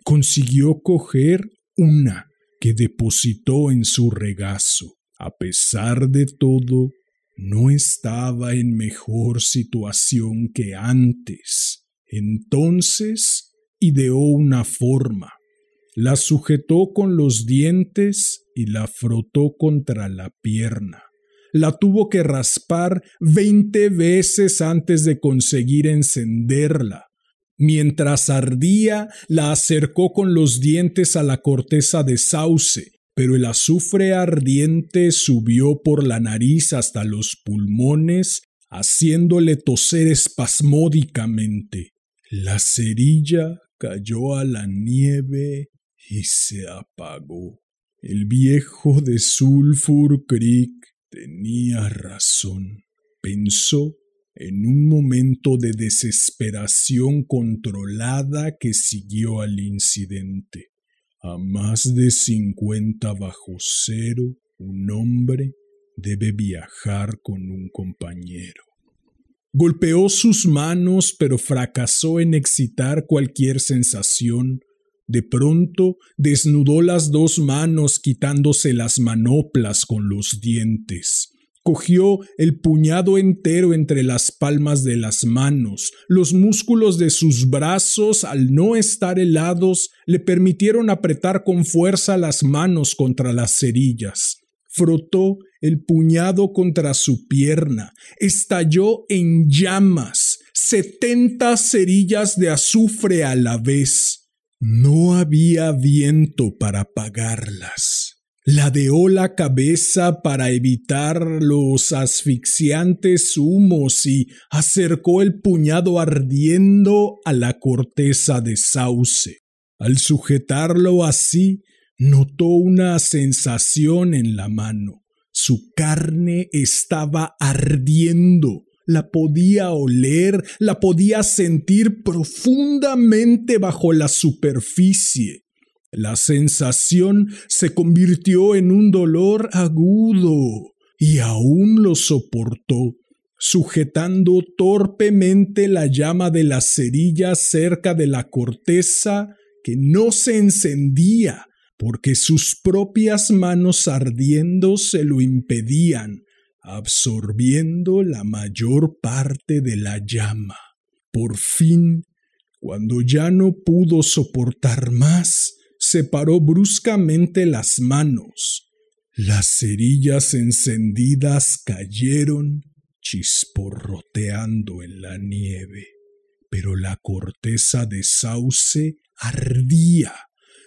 Consiguió coger una que depositó en su regazo. A pesar de todo, no estaba en mejor situación que antes. Entonces ideó una forma, la sujetó con los dientes y la frotó contra la pierna. La tuvo que raspar veinte veces antes de conseguir encenderla. Mientras ardía, la acercó con los dientes a la corteza de sauce, pero el azufre ardiente subió por la nariz hasta los pulmones, haciéndole toser espasmódicamente. La cerilla cayó a la nieve y se apagó. El viejo de Sulphur Creek tenía razón. Pensó en un momento de desesperación controlada que siguió al incidente. A más de cincuenta bajo cero, un hombre debe viajar con un compañero. Golpeó sus manos, pero fracasó en excitar cualquier sensación. De pronto desnudó las dos manos quitándose las manoplas con los dientes. Cogió el puñado entero entre las palmas de las manos. Los músculos de sus brazos, al no estar helados, le permitieron apretar con fuerza las manos contra las cerillas. Frotó el puñado contra su pierna. Estalló en llamas. Setenta cerillas de azufre a la vez. No había viento para apagarlas ladeó la cabeza para evitar los asfixiantes humos y acercó el puñado ardiendo a la corteza de sauce. Al sujetarlo así, notó una sensación en la mano. Su carne estaba ardiendo. La podía oler, la podía sentir profundamente bajo la superficie. La sensación se convirtió en un dolor agudo y aún lo soportó, sujetando torpemente la llama de la cerilla cerca de la corteza que no se encendía porque sus propias manos ardiendo se lo impedían, absorbiendo la mayor parte de la llama. Por fin, cuando ya no pudo soportar más, separó bruscamente las manos. Las cerillas encendidas cayeron chisporroteando en la nieve, pero la corteza de sauce ardía.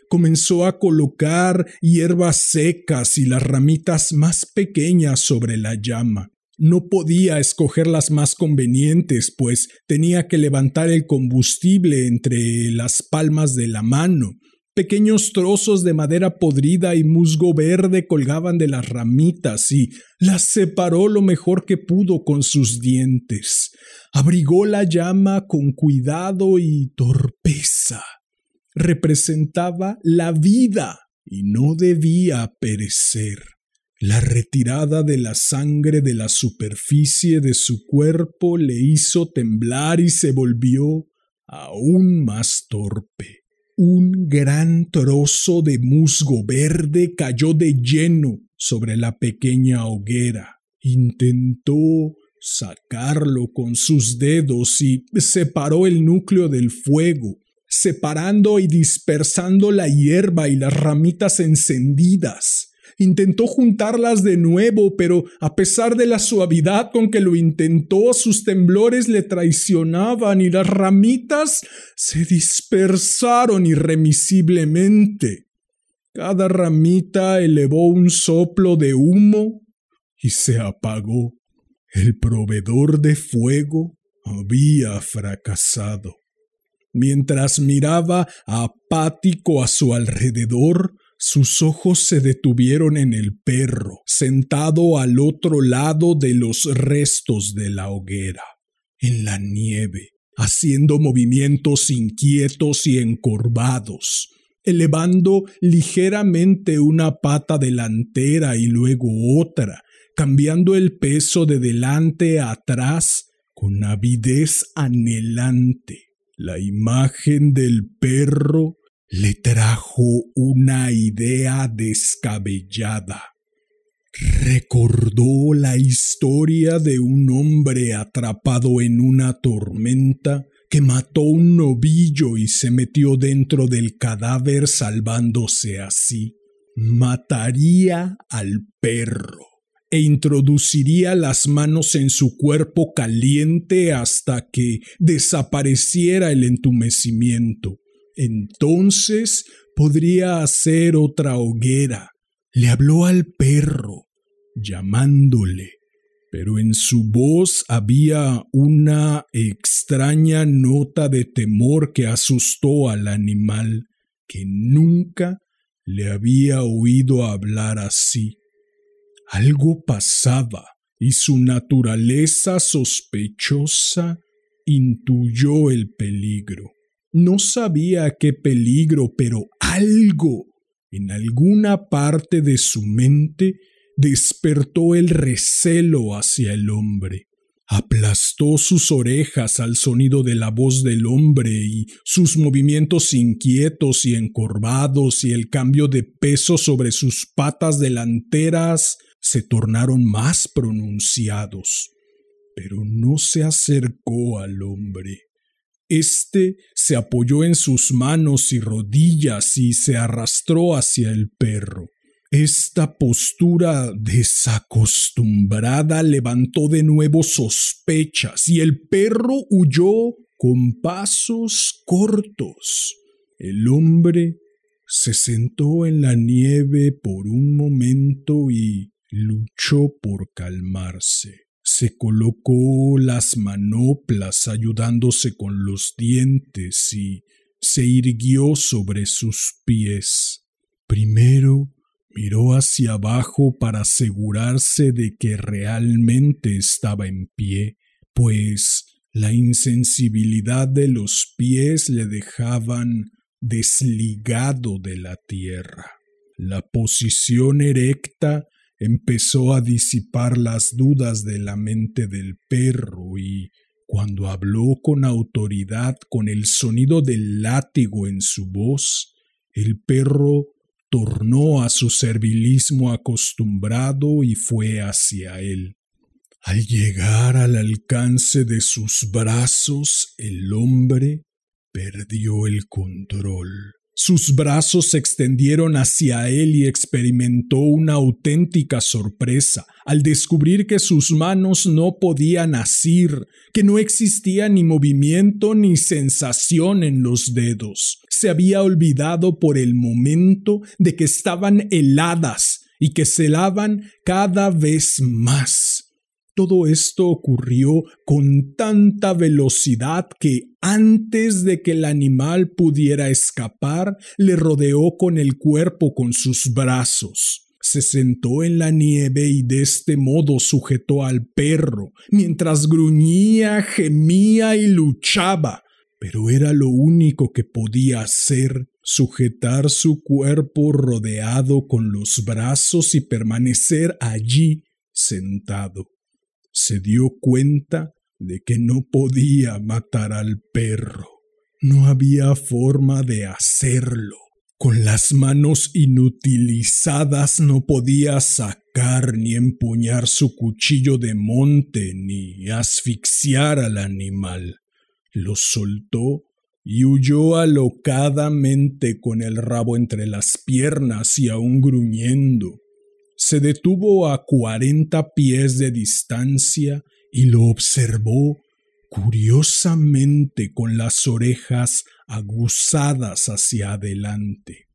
Comenzó a colocar hierbas secas y las ramitas más pequeñas sobre la llama. No podía escoger las más convenientes, pues tenía que levantar el combustible entre las palmas de la mano Pequeños trozos de madera podrida y musgo verde colgaban de las ramitas y las separó lo mejor que pudo con sus dientes. Abrigó la llama con cuidado y torpeza. Representaba la vida y no debía perecer. La retirada de la sangre de la superficie de su cuerpo le hizo temblar y se volvió aún más torpe. Un gran trozo de musgo verde cayó de lleno sobre la pequeña hoguera. Intentó sacarlo con sus dedos y separó el núcleo del fuego, separando y dispersando la hierba y las ramitas encendidas. Intentó juntarlas de nuevo, pero a pesar de la suavidad con que lo intentó, sus temblores le traicionaban y las ramitas se dispersaron irremisiblemente. Cada ramita elevó un soplo de humo y se apagó. El proveedor de fuego había fracasado. Mientras miraba apático a su alrededor, sus ojos se detuvieron en el perro, sentado al otro lado de los restos de la hoguera, en la nieve, haciendo movimientos inquietos y encorvados, elevando ligeramente una pata delantera y luego otra, cambiando el peso de delante a atrás con avidez anhelante. La imagen del perro le trajo una idea descabellada. Recordó la historia de un hombre atrapado en una tormenta que mató un novillo y se metió dentro del cadáver salvándose así. Mataría al perro e introduciría las manos en su cuerpo caliente hasta que desapareciera el entumecimiento. Entonces podría hacer otra hoguera. Le habló al perro, llamándole, pero en su voz había una extraña nota de temor que asustó al animal, que nunca le había oído hablar así. Algo pasaba y su naturaleza sospechosa intuyó el peligro. No sabía qué peligro, pero algo en alguna parte de su mente despertó el recelo hacia el hombre. aplastó sus orejas al sonido de la voz del hombre y sus movimientos inquietos y encorvados y el cambio de peso sobre sus patas delanteras se tornaron más pronunciados. Pero no se acercó al hombre. Este se apoyó en sus manos y rodillas y se arrastró hacia el perro. Esta postura desacostumbrada levantó de nuevo sospechas y el perro huyó con pasos cortos. El hombre se sentó en la nieve por un momento y luchó por calmarse. Se colocó las manoplas ayudándose con los dientes y se irguió sobre sus pies. Primero Miró hacia abajo para asegurarse de que realmente estaba en pie, pues la insensibilidad de los pies le dejaban desligado de la tierra. La posición erecta empezó a disipar las dudas de la mente del perro y cuando habló con autoridad con el sonido del látigo en su voz, el perro tornó a su servilismo acostumbrado y fue hacia él. Al llegar al alcance de sus brazos, el hombre perdió el control. Sus brazos se extendieron hacia él y experimentó una auténtica sorpresa al descubrir que sus manos no podían asir, que no existía ni movimiento ni sensación en los dedos. Se había olvidado por el momento de que estaban heladas y que se helaban cada vez más. Todo esto ocurrió con tanta velocidad que antes de que el animal pudiera escapar, le rodeó con el cuerpo con sus brazos. Se sentó en la nieve y de este modo sujetó al perro, mientras gruñía, gemía y luchaba. Pero era lo único que podía hacer, sujetar su cuerpo rodeado con los brazos y permanecer allí sentado se dio cuenta de que no podía matar al perro. No había forma de hacerlo. Con las manos inutilizadas no podía sacar ni empuñar su cuchillo de monte ni asfixiar al animal. Lo soltó y huyó alocadamente con el rabo entre las piernas y aún gruñendo se detuvo a cuarenta pies de distancia y lo observó curiosamente con las orejas aguzadas hacia adelante.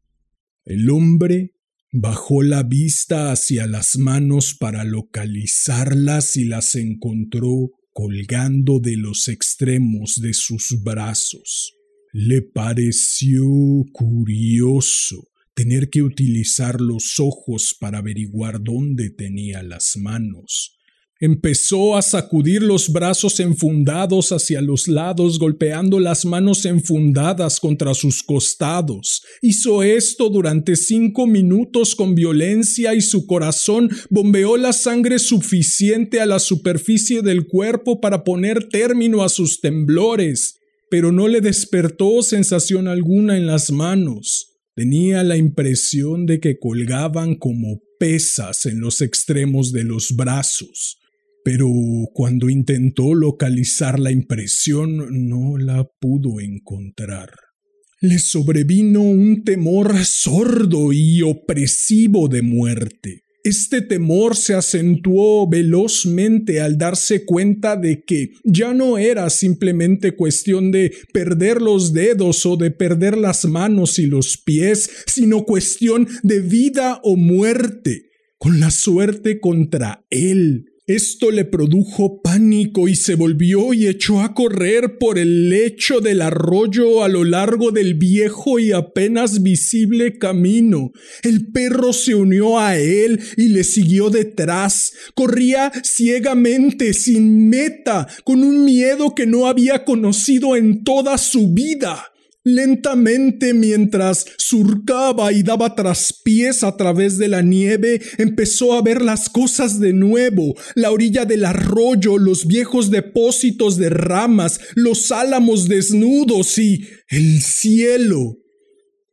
El hombre bajó la vista hacia las manos para localizarlas y las encontró colgando de los extremos de sus brazos. Le pareció curioso tener que utilizar los ojos para averiguar dónde tenía las manos. Empezó a sacudir los brazos enfundados hacia los lados, golpeando las manos enfundadas contra sus costados. Hizo esto durante cinco minutos con violencia y su corazón bombeó la sangre suficiente a la superficie del cuerpo para poner término a sus temblores, pero no le despertó sensación alguna en las manos. Tenía la impresión de que colgaban como pesas en los extremos de los brazos, pero cuando intentó localizar la impresión no la pudo encontrar. Le sobrevino un temor sordo y opresivo de muerte. Este temor se acentuó velozmente al darse cuenta de que ya no era simplemente cuestión de perder los dedos o de perder las manos y los pies, sino cuestión de vida o muerte, con la suerte contra él. Esto le produjo pánico y se volvió y echó a correr por el lecho del arroyo a lo largo del viejo y apenas visible camino. El perro se unió a él y le siguió detrás. Corría ciegamente, sin meta, con un miedo que no había conocido en toda su vida. Lentamente, mientras surcaba y daba traspiés a través de la nieve, empezó a ver las cosas de nuevo, la orilla del arroyo, los viejos depósitos de ramas, los álamos desnudos y el cielo.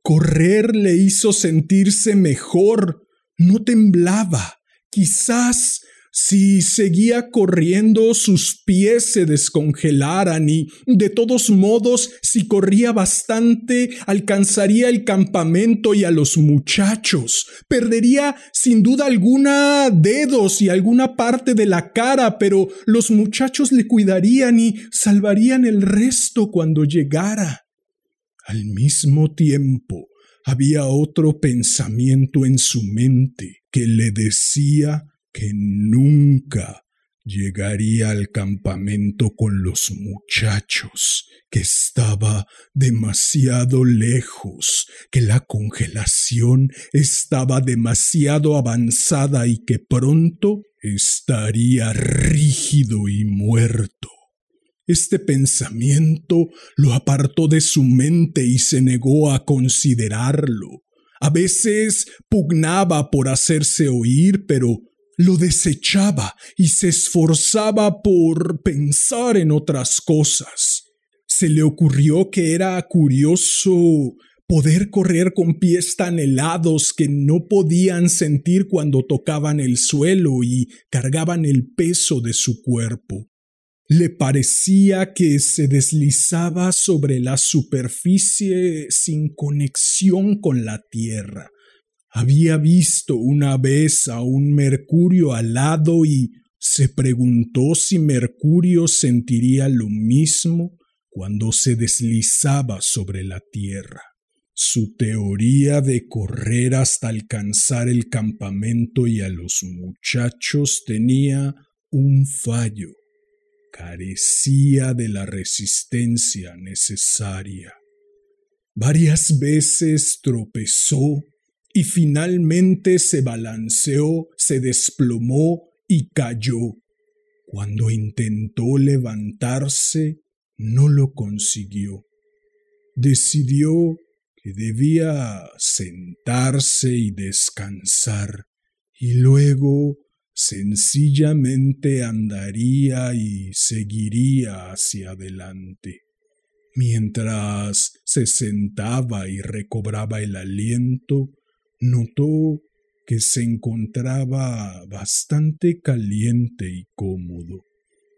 Correr le hizo sentirse mejor, no temblaba, quizás si seguía corriendo sus pies se descongelaran y, de todos modos, si corría bastante, alcanzaría el campamento y a los muchachos. Perdería sin duda alguna dedos y alguna parte de la cara, pero los muchachos le cuidarían y salvarían el resto cuando llegara. Al mismo tiempo, había otro pensamiento en su mente que le decía que nunca llegaría al campamento con los muchachos, que estaba demasiado lejos, que la congelación estaba demasiado avanzada y que pronto estaría rígido y muerto. Este pensamiento lo apartó de su mente y se negó a considerarlo. A veces pugnaba por hacerse oír, pero lo desechaba y se esforzaba por pensar en otras cosas. Se le ocurrió que era curioso poder correr con pies tan helados que no podían sentir cuando tocaban el suelo y cargaban el peso de su cuerpo. Le parecía que se deslizaba sobre la superficie sin conexión con la tierra. Había visto una vez a un Mercurio alado y se preguntó si Mercurio sentiría lo mismo cuando se deslizaba sobre la Tierra. Su teoría de correr hasta alcanzar el campamento y a los muchachos tenía un fallo. Carecía de la resistencia necesaria. Varias veces tropezó y finalmente se balanceó, se desplomó y cayó. Cuando intentó levantarse, no lo consiguió. Decidió que debía sentarse y descansar, y luego sencillamente andaría y seguiría hacia adelante. Mientras se sentaba y recobraba el aliento, notó que se encontraba bastante caliente y cómodo.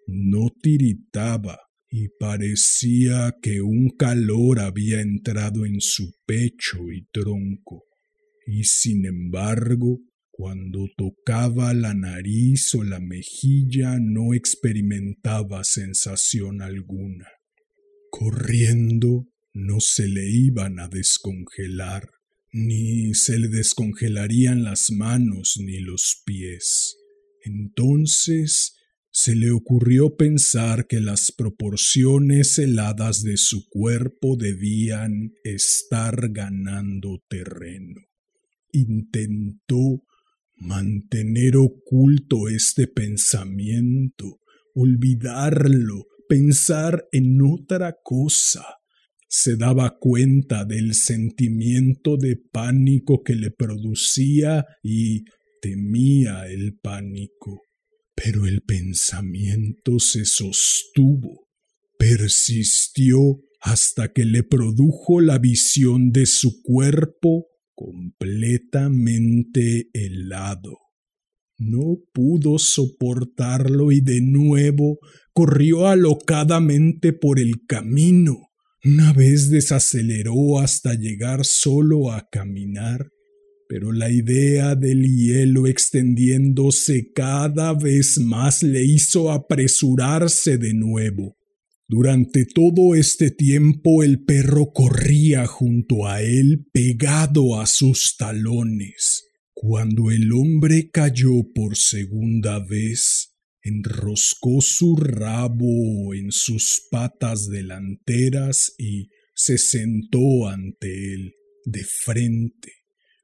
No tiritaba y parecía que un calor había entrado en su pecho y tronco. Y sin embargo, cuando tocaba la nariz o la mejilla no experimentaba sensación alguna. Corriendo no se le iban a descongelar ni se le descongelarían las manos ni los pies. Entonces se le ocurrió pensar que las proporciones heladas de su cuerpo debían estar ganando terreno. Intentó mantener oculto este pensamiento, olvidarlo, pensar en otra cosa, se daba cuenta del sentimiento de pánico que le producía y temía el pánico. Pero el pensamiento se sostuvo, persistió hasta que le produjo la visión de su cuerpo completamente helado. No pudo soportarlo y de nuevo corrió alocadamente por el camino. Una vez desaceleró hasta llegar solo a caminar, pero la idea del hielo extendiéndose cada vez más le hizo apresurarse de nuevo. Durante todo este tiempo el perro corría junto a él pegado a sus talones. Cuando el hombre cayó por segunda vez, enroscó su rabo en sus patas delanteras y se sentó ante él de frente,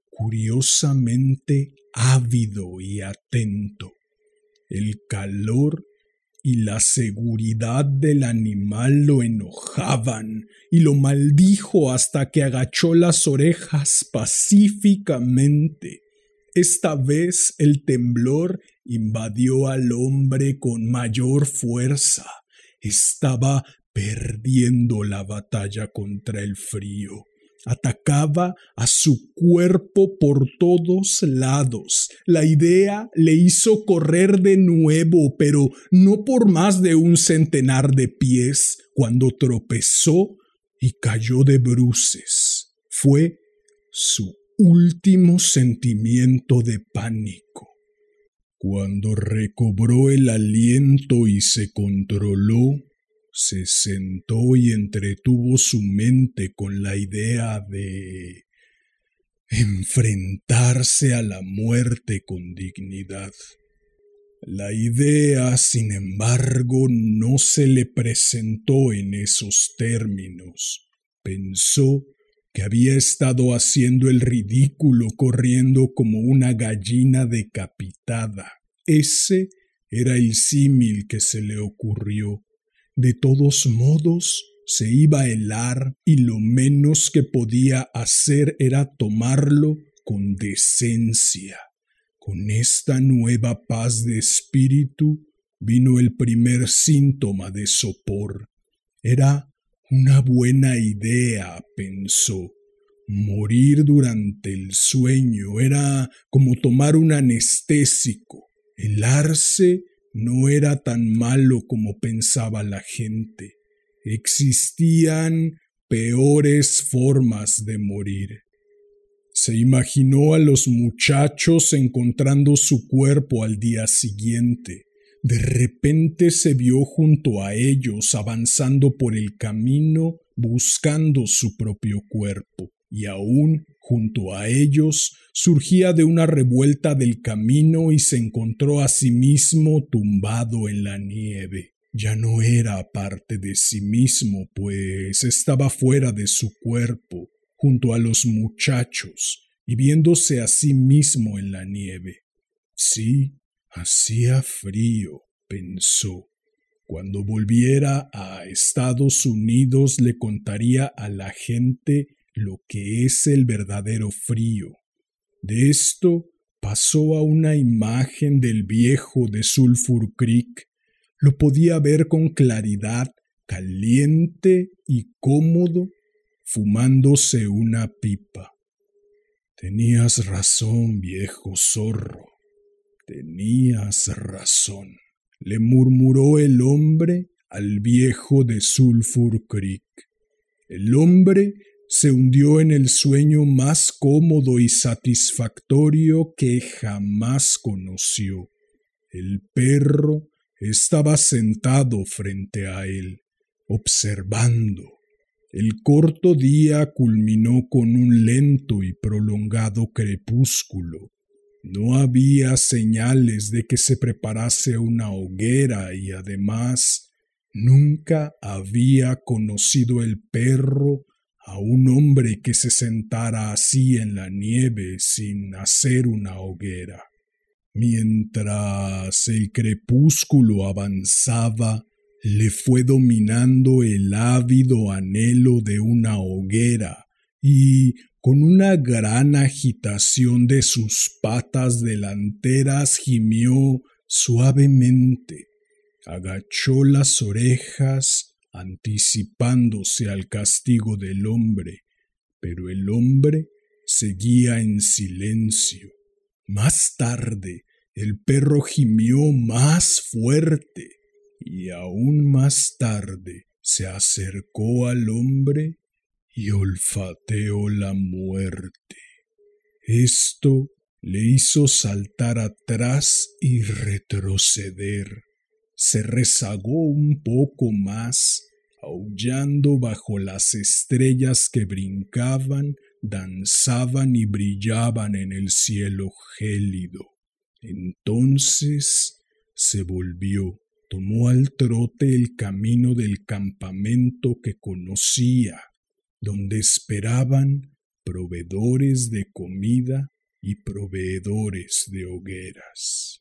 curiosamente ávido y atento. El calor y la seguridad del animal lo enojaban y lo maldijo hasta que agachó las orejas pacíficamente. Esta vez el temblor invadió al hombre con mayor fuerza. Estaba perdiendo la batalla contra el frío atacaba a su cuerpo por todos lados. La idea le hizo correr de nuevo, pero no por más de un centenar de pies, cuando tropezó y cayó de bruces. Fue su último sentimiento de pánico. Cuando recobró el aliento y se controló, se sentó y entretuvo su mente con la idea de enfrentarse a la muerte con dignidad. La idea, sin embargo, no se le presentó en esos términos. Pensó que había estado haciendo el ridículo corriendo como una gallina decapitada. Ese era el símil que se le ocurrió. De todos modos, se iba a helar y lo menos que podía hacer era tomarlo con decencia. Con esta nueva paz de espíritu vino el primer síntoma de sopor. Era una buena idea, pensó. Morir durante el sueño era como tomar un anestésico. Helarse no era tan malo como pensaba la gente. Existían peores formas de morir. Se imaginó a los muchachos encontrando su cuerpo al día siguiente. De repente se vio junto a ellos avanzando por el camino buscando su propio cuerpo, y aún junto a ellos surgía de una revuelta del camino y se encontró a sí mismo tumbado en la nieve. Ya no era parte de sí mismo, pues estaba fuera de su cuerpo, junto a los muchachos, y viéndose a sí mismo en la nieve. Sí, hacía frío, pensó. Cuando volviera a Estados Unidos le contaría a la gente lo que es el verdadero frío. De esto pasó a una imagen del viejo de Sulphur Creek. Lo podía ver con claridad, caliente y cómodo, fumándose una pipa. Tenías razón, viejo zorro. Tenías razón, le murmuró el hombre al viejo de Sulphur Creek. El hombre se hundió en el sueño más cómodo y satisfactorio que jamás conoció. El perro estaba sentado frente a él, observando. El corto día culminó con un lento y prolongado crepúsculo. No había señales de que se preparase una hoguera y además nunca había conocido el perro a un hombre que se sentara así en la nieve sin hacer una hoguera. Mientras el crepúsculo avanzaba, le fue dominando el ávido anhelo de una hoguera, y con una gran agitación de sus patas delanteras gimió suavemente, agachó las orejas anticipándose al castigo del hombre, pero el hombre seguía en silencio. Más tarde el perro gimió más fuerte y aún más tarde se acercó al hombre y olfateó la muerte. Esto le hizo saltar atrás y retroceder se rezagó un poco más, aullando bajo las estrellas que brincaban, danzaban y brillaban en el cielo gélido. Entonces se volvió, tomó al trote el camino del campamento que conocía, donde esperaban proveedores de comida y proveedores de hogueras.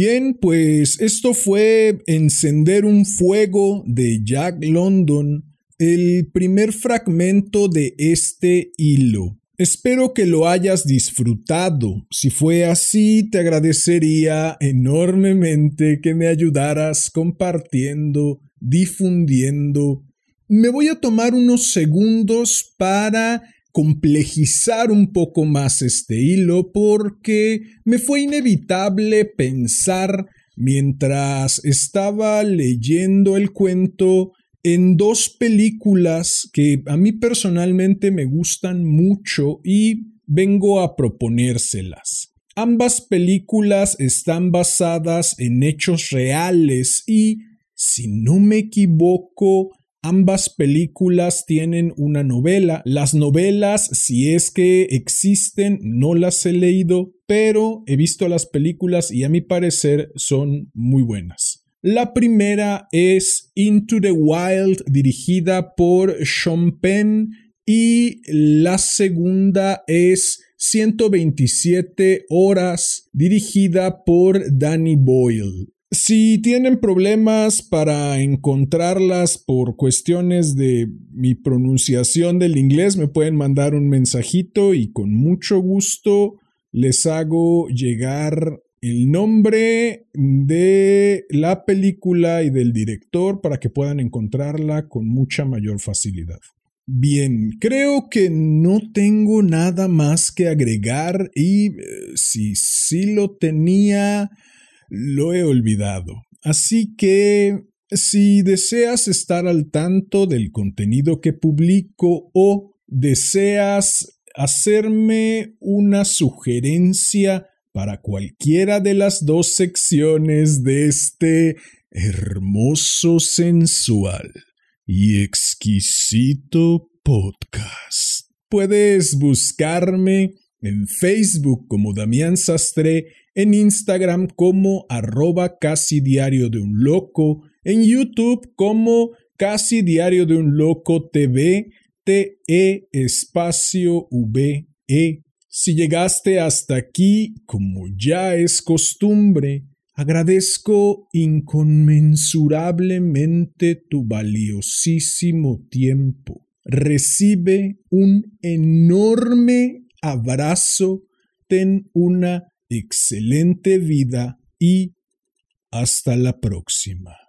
Bien, pues esto fue Encender un fuego de Jack London, el primer fragmento de este hilo. Espero que lo hayas disfrutado. Si fue así, te agradecería enormemente que me ayudaras compartiendo, difundiendo. Me voy a tomar unos segundos para complejizar un poco más este hilo porque me fue inevitable pensar mientras estaba leyendo el cuento en dos películas que a mí personalmente me gustan mucho y vengo a proponérselas. Ambas películas están basadas en hechos reales y, si no me equivoco, ambas películas tienen una novela. Las novelas, si es que existen, no las he leído, pero he visto las películas y a mi parecer son muy buenas. La primera es Into the Wild, dirigida por Sean Penn, y la segunda es 127 horas, dirigida por Danny Boyle. Si tienen problemas para encontrarlas por cuestiones de mi pronunciación del inglés, me pueden mandar un mensajito y con mucho gusto les hago llegar el nombre de la película y del director para que puedan encontrarla con mucha mayor facilidad. Bien, creo que no tengo nada más que agregar y eh, si sí lo tenía, lo he olvidado. Así que si deseas estar al tanto del contenido que publico o deseas hacerme una sugerencia para cualquiera de las dos secciones de este hermoso, sensual y exquisito podcast. Puedes buscarme en Facebook como Damián Sastre, en Instagram como arroba casi diario de un loco, en YouTube como casi diario de un loco TV, TE espacio VE si llegaste hasta aquí, como ya es costumbre, agradezco inconmensurablemente tu valiosísimo tiempo. Recibe un enorme abrazo, ten una excelente vida y hasta la próxima.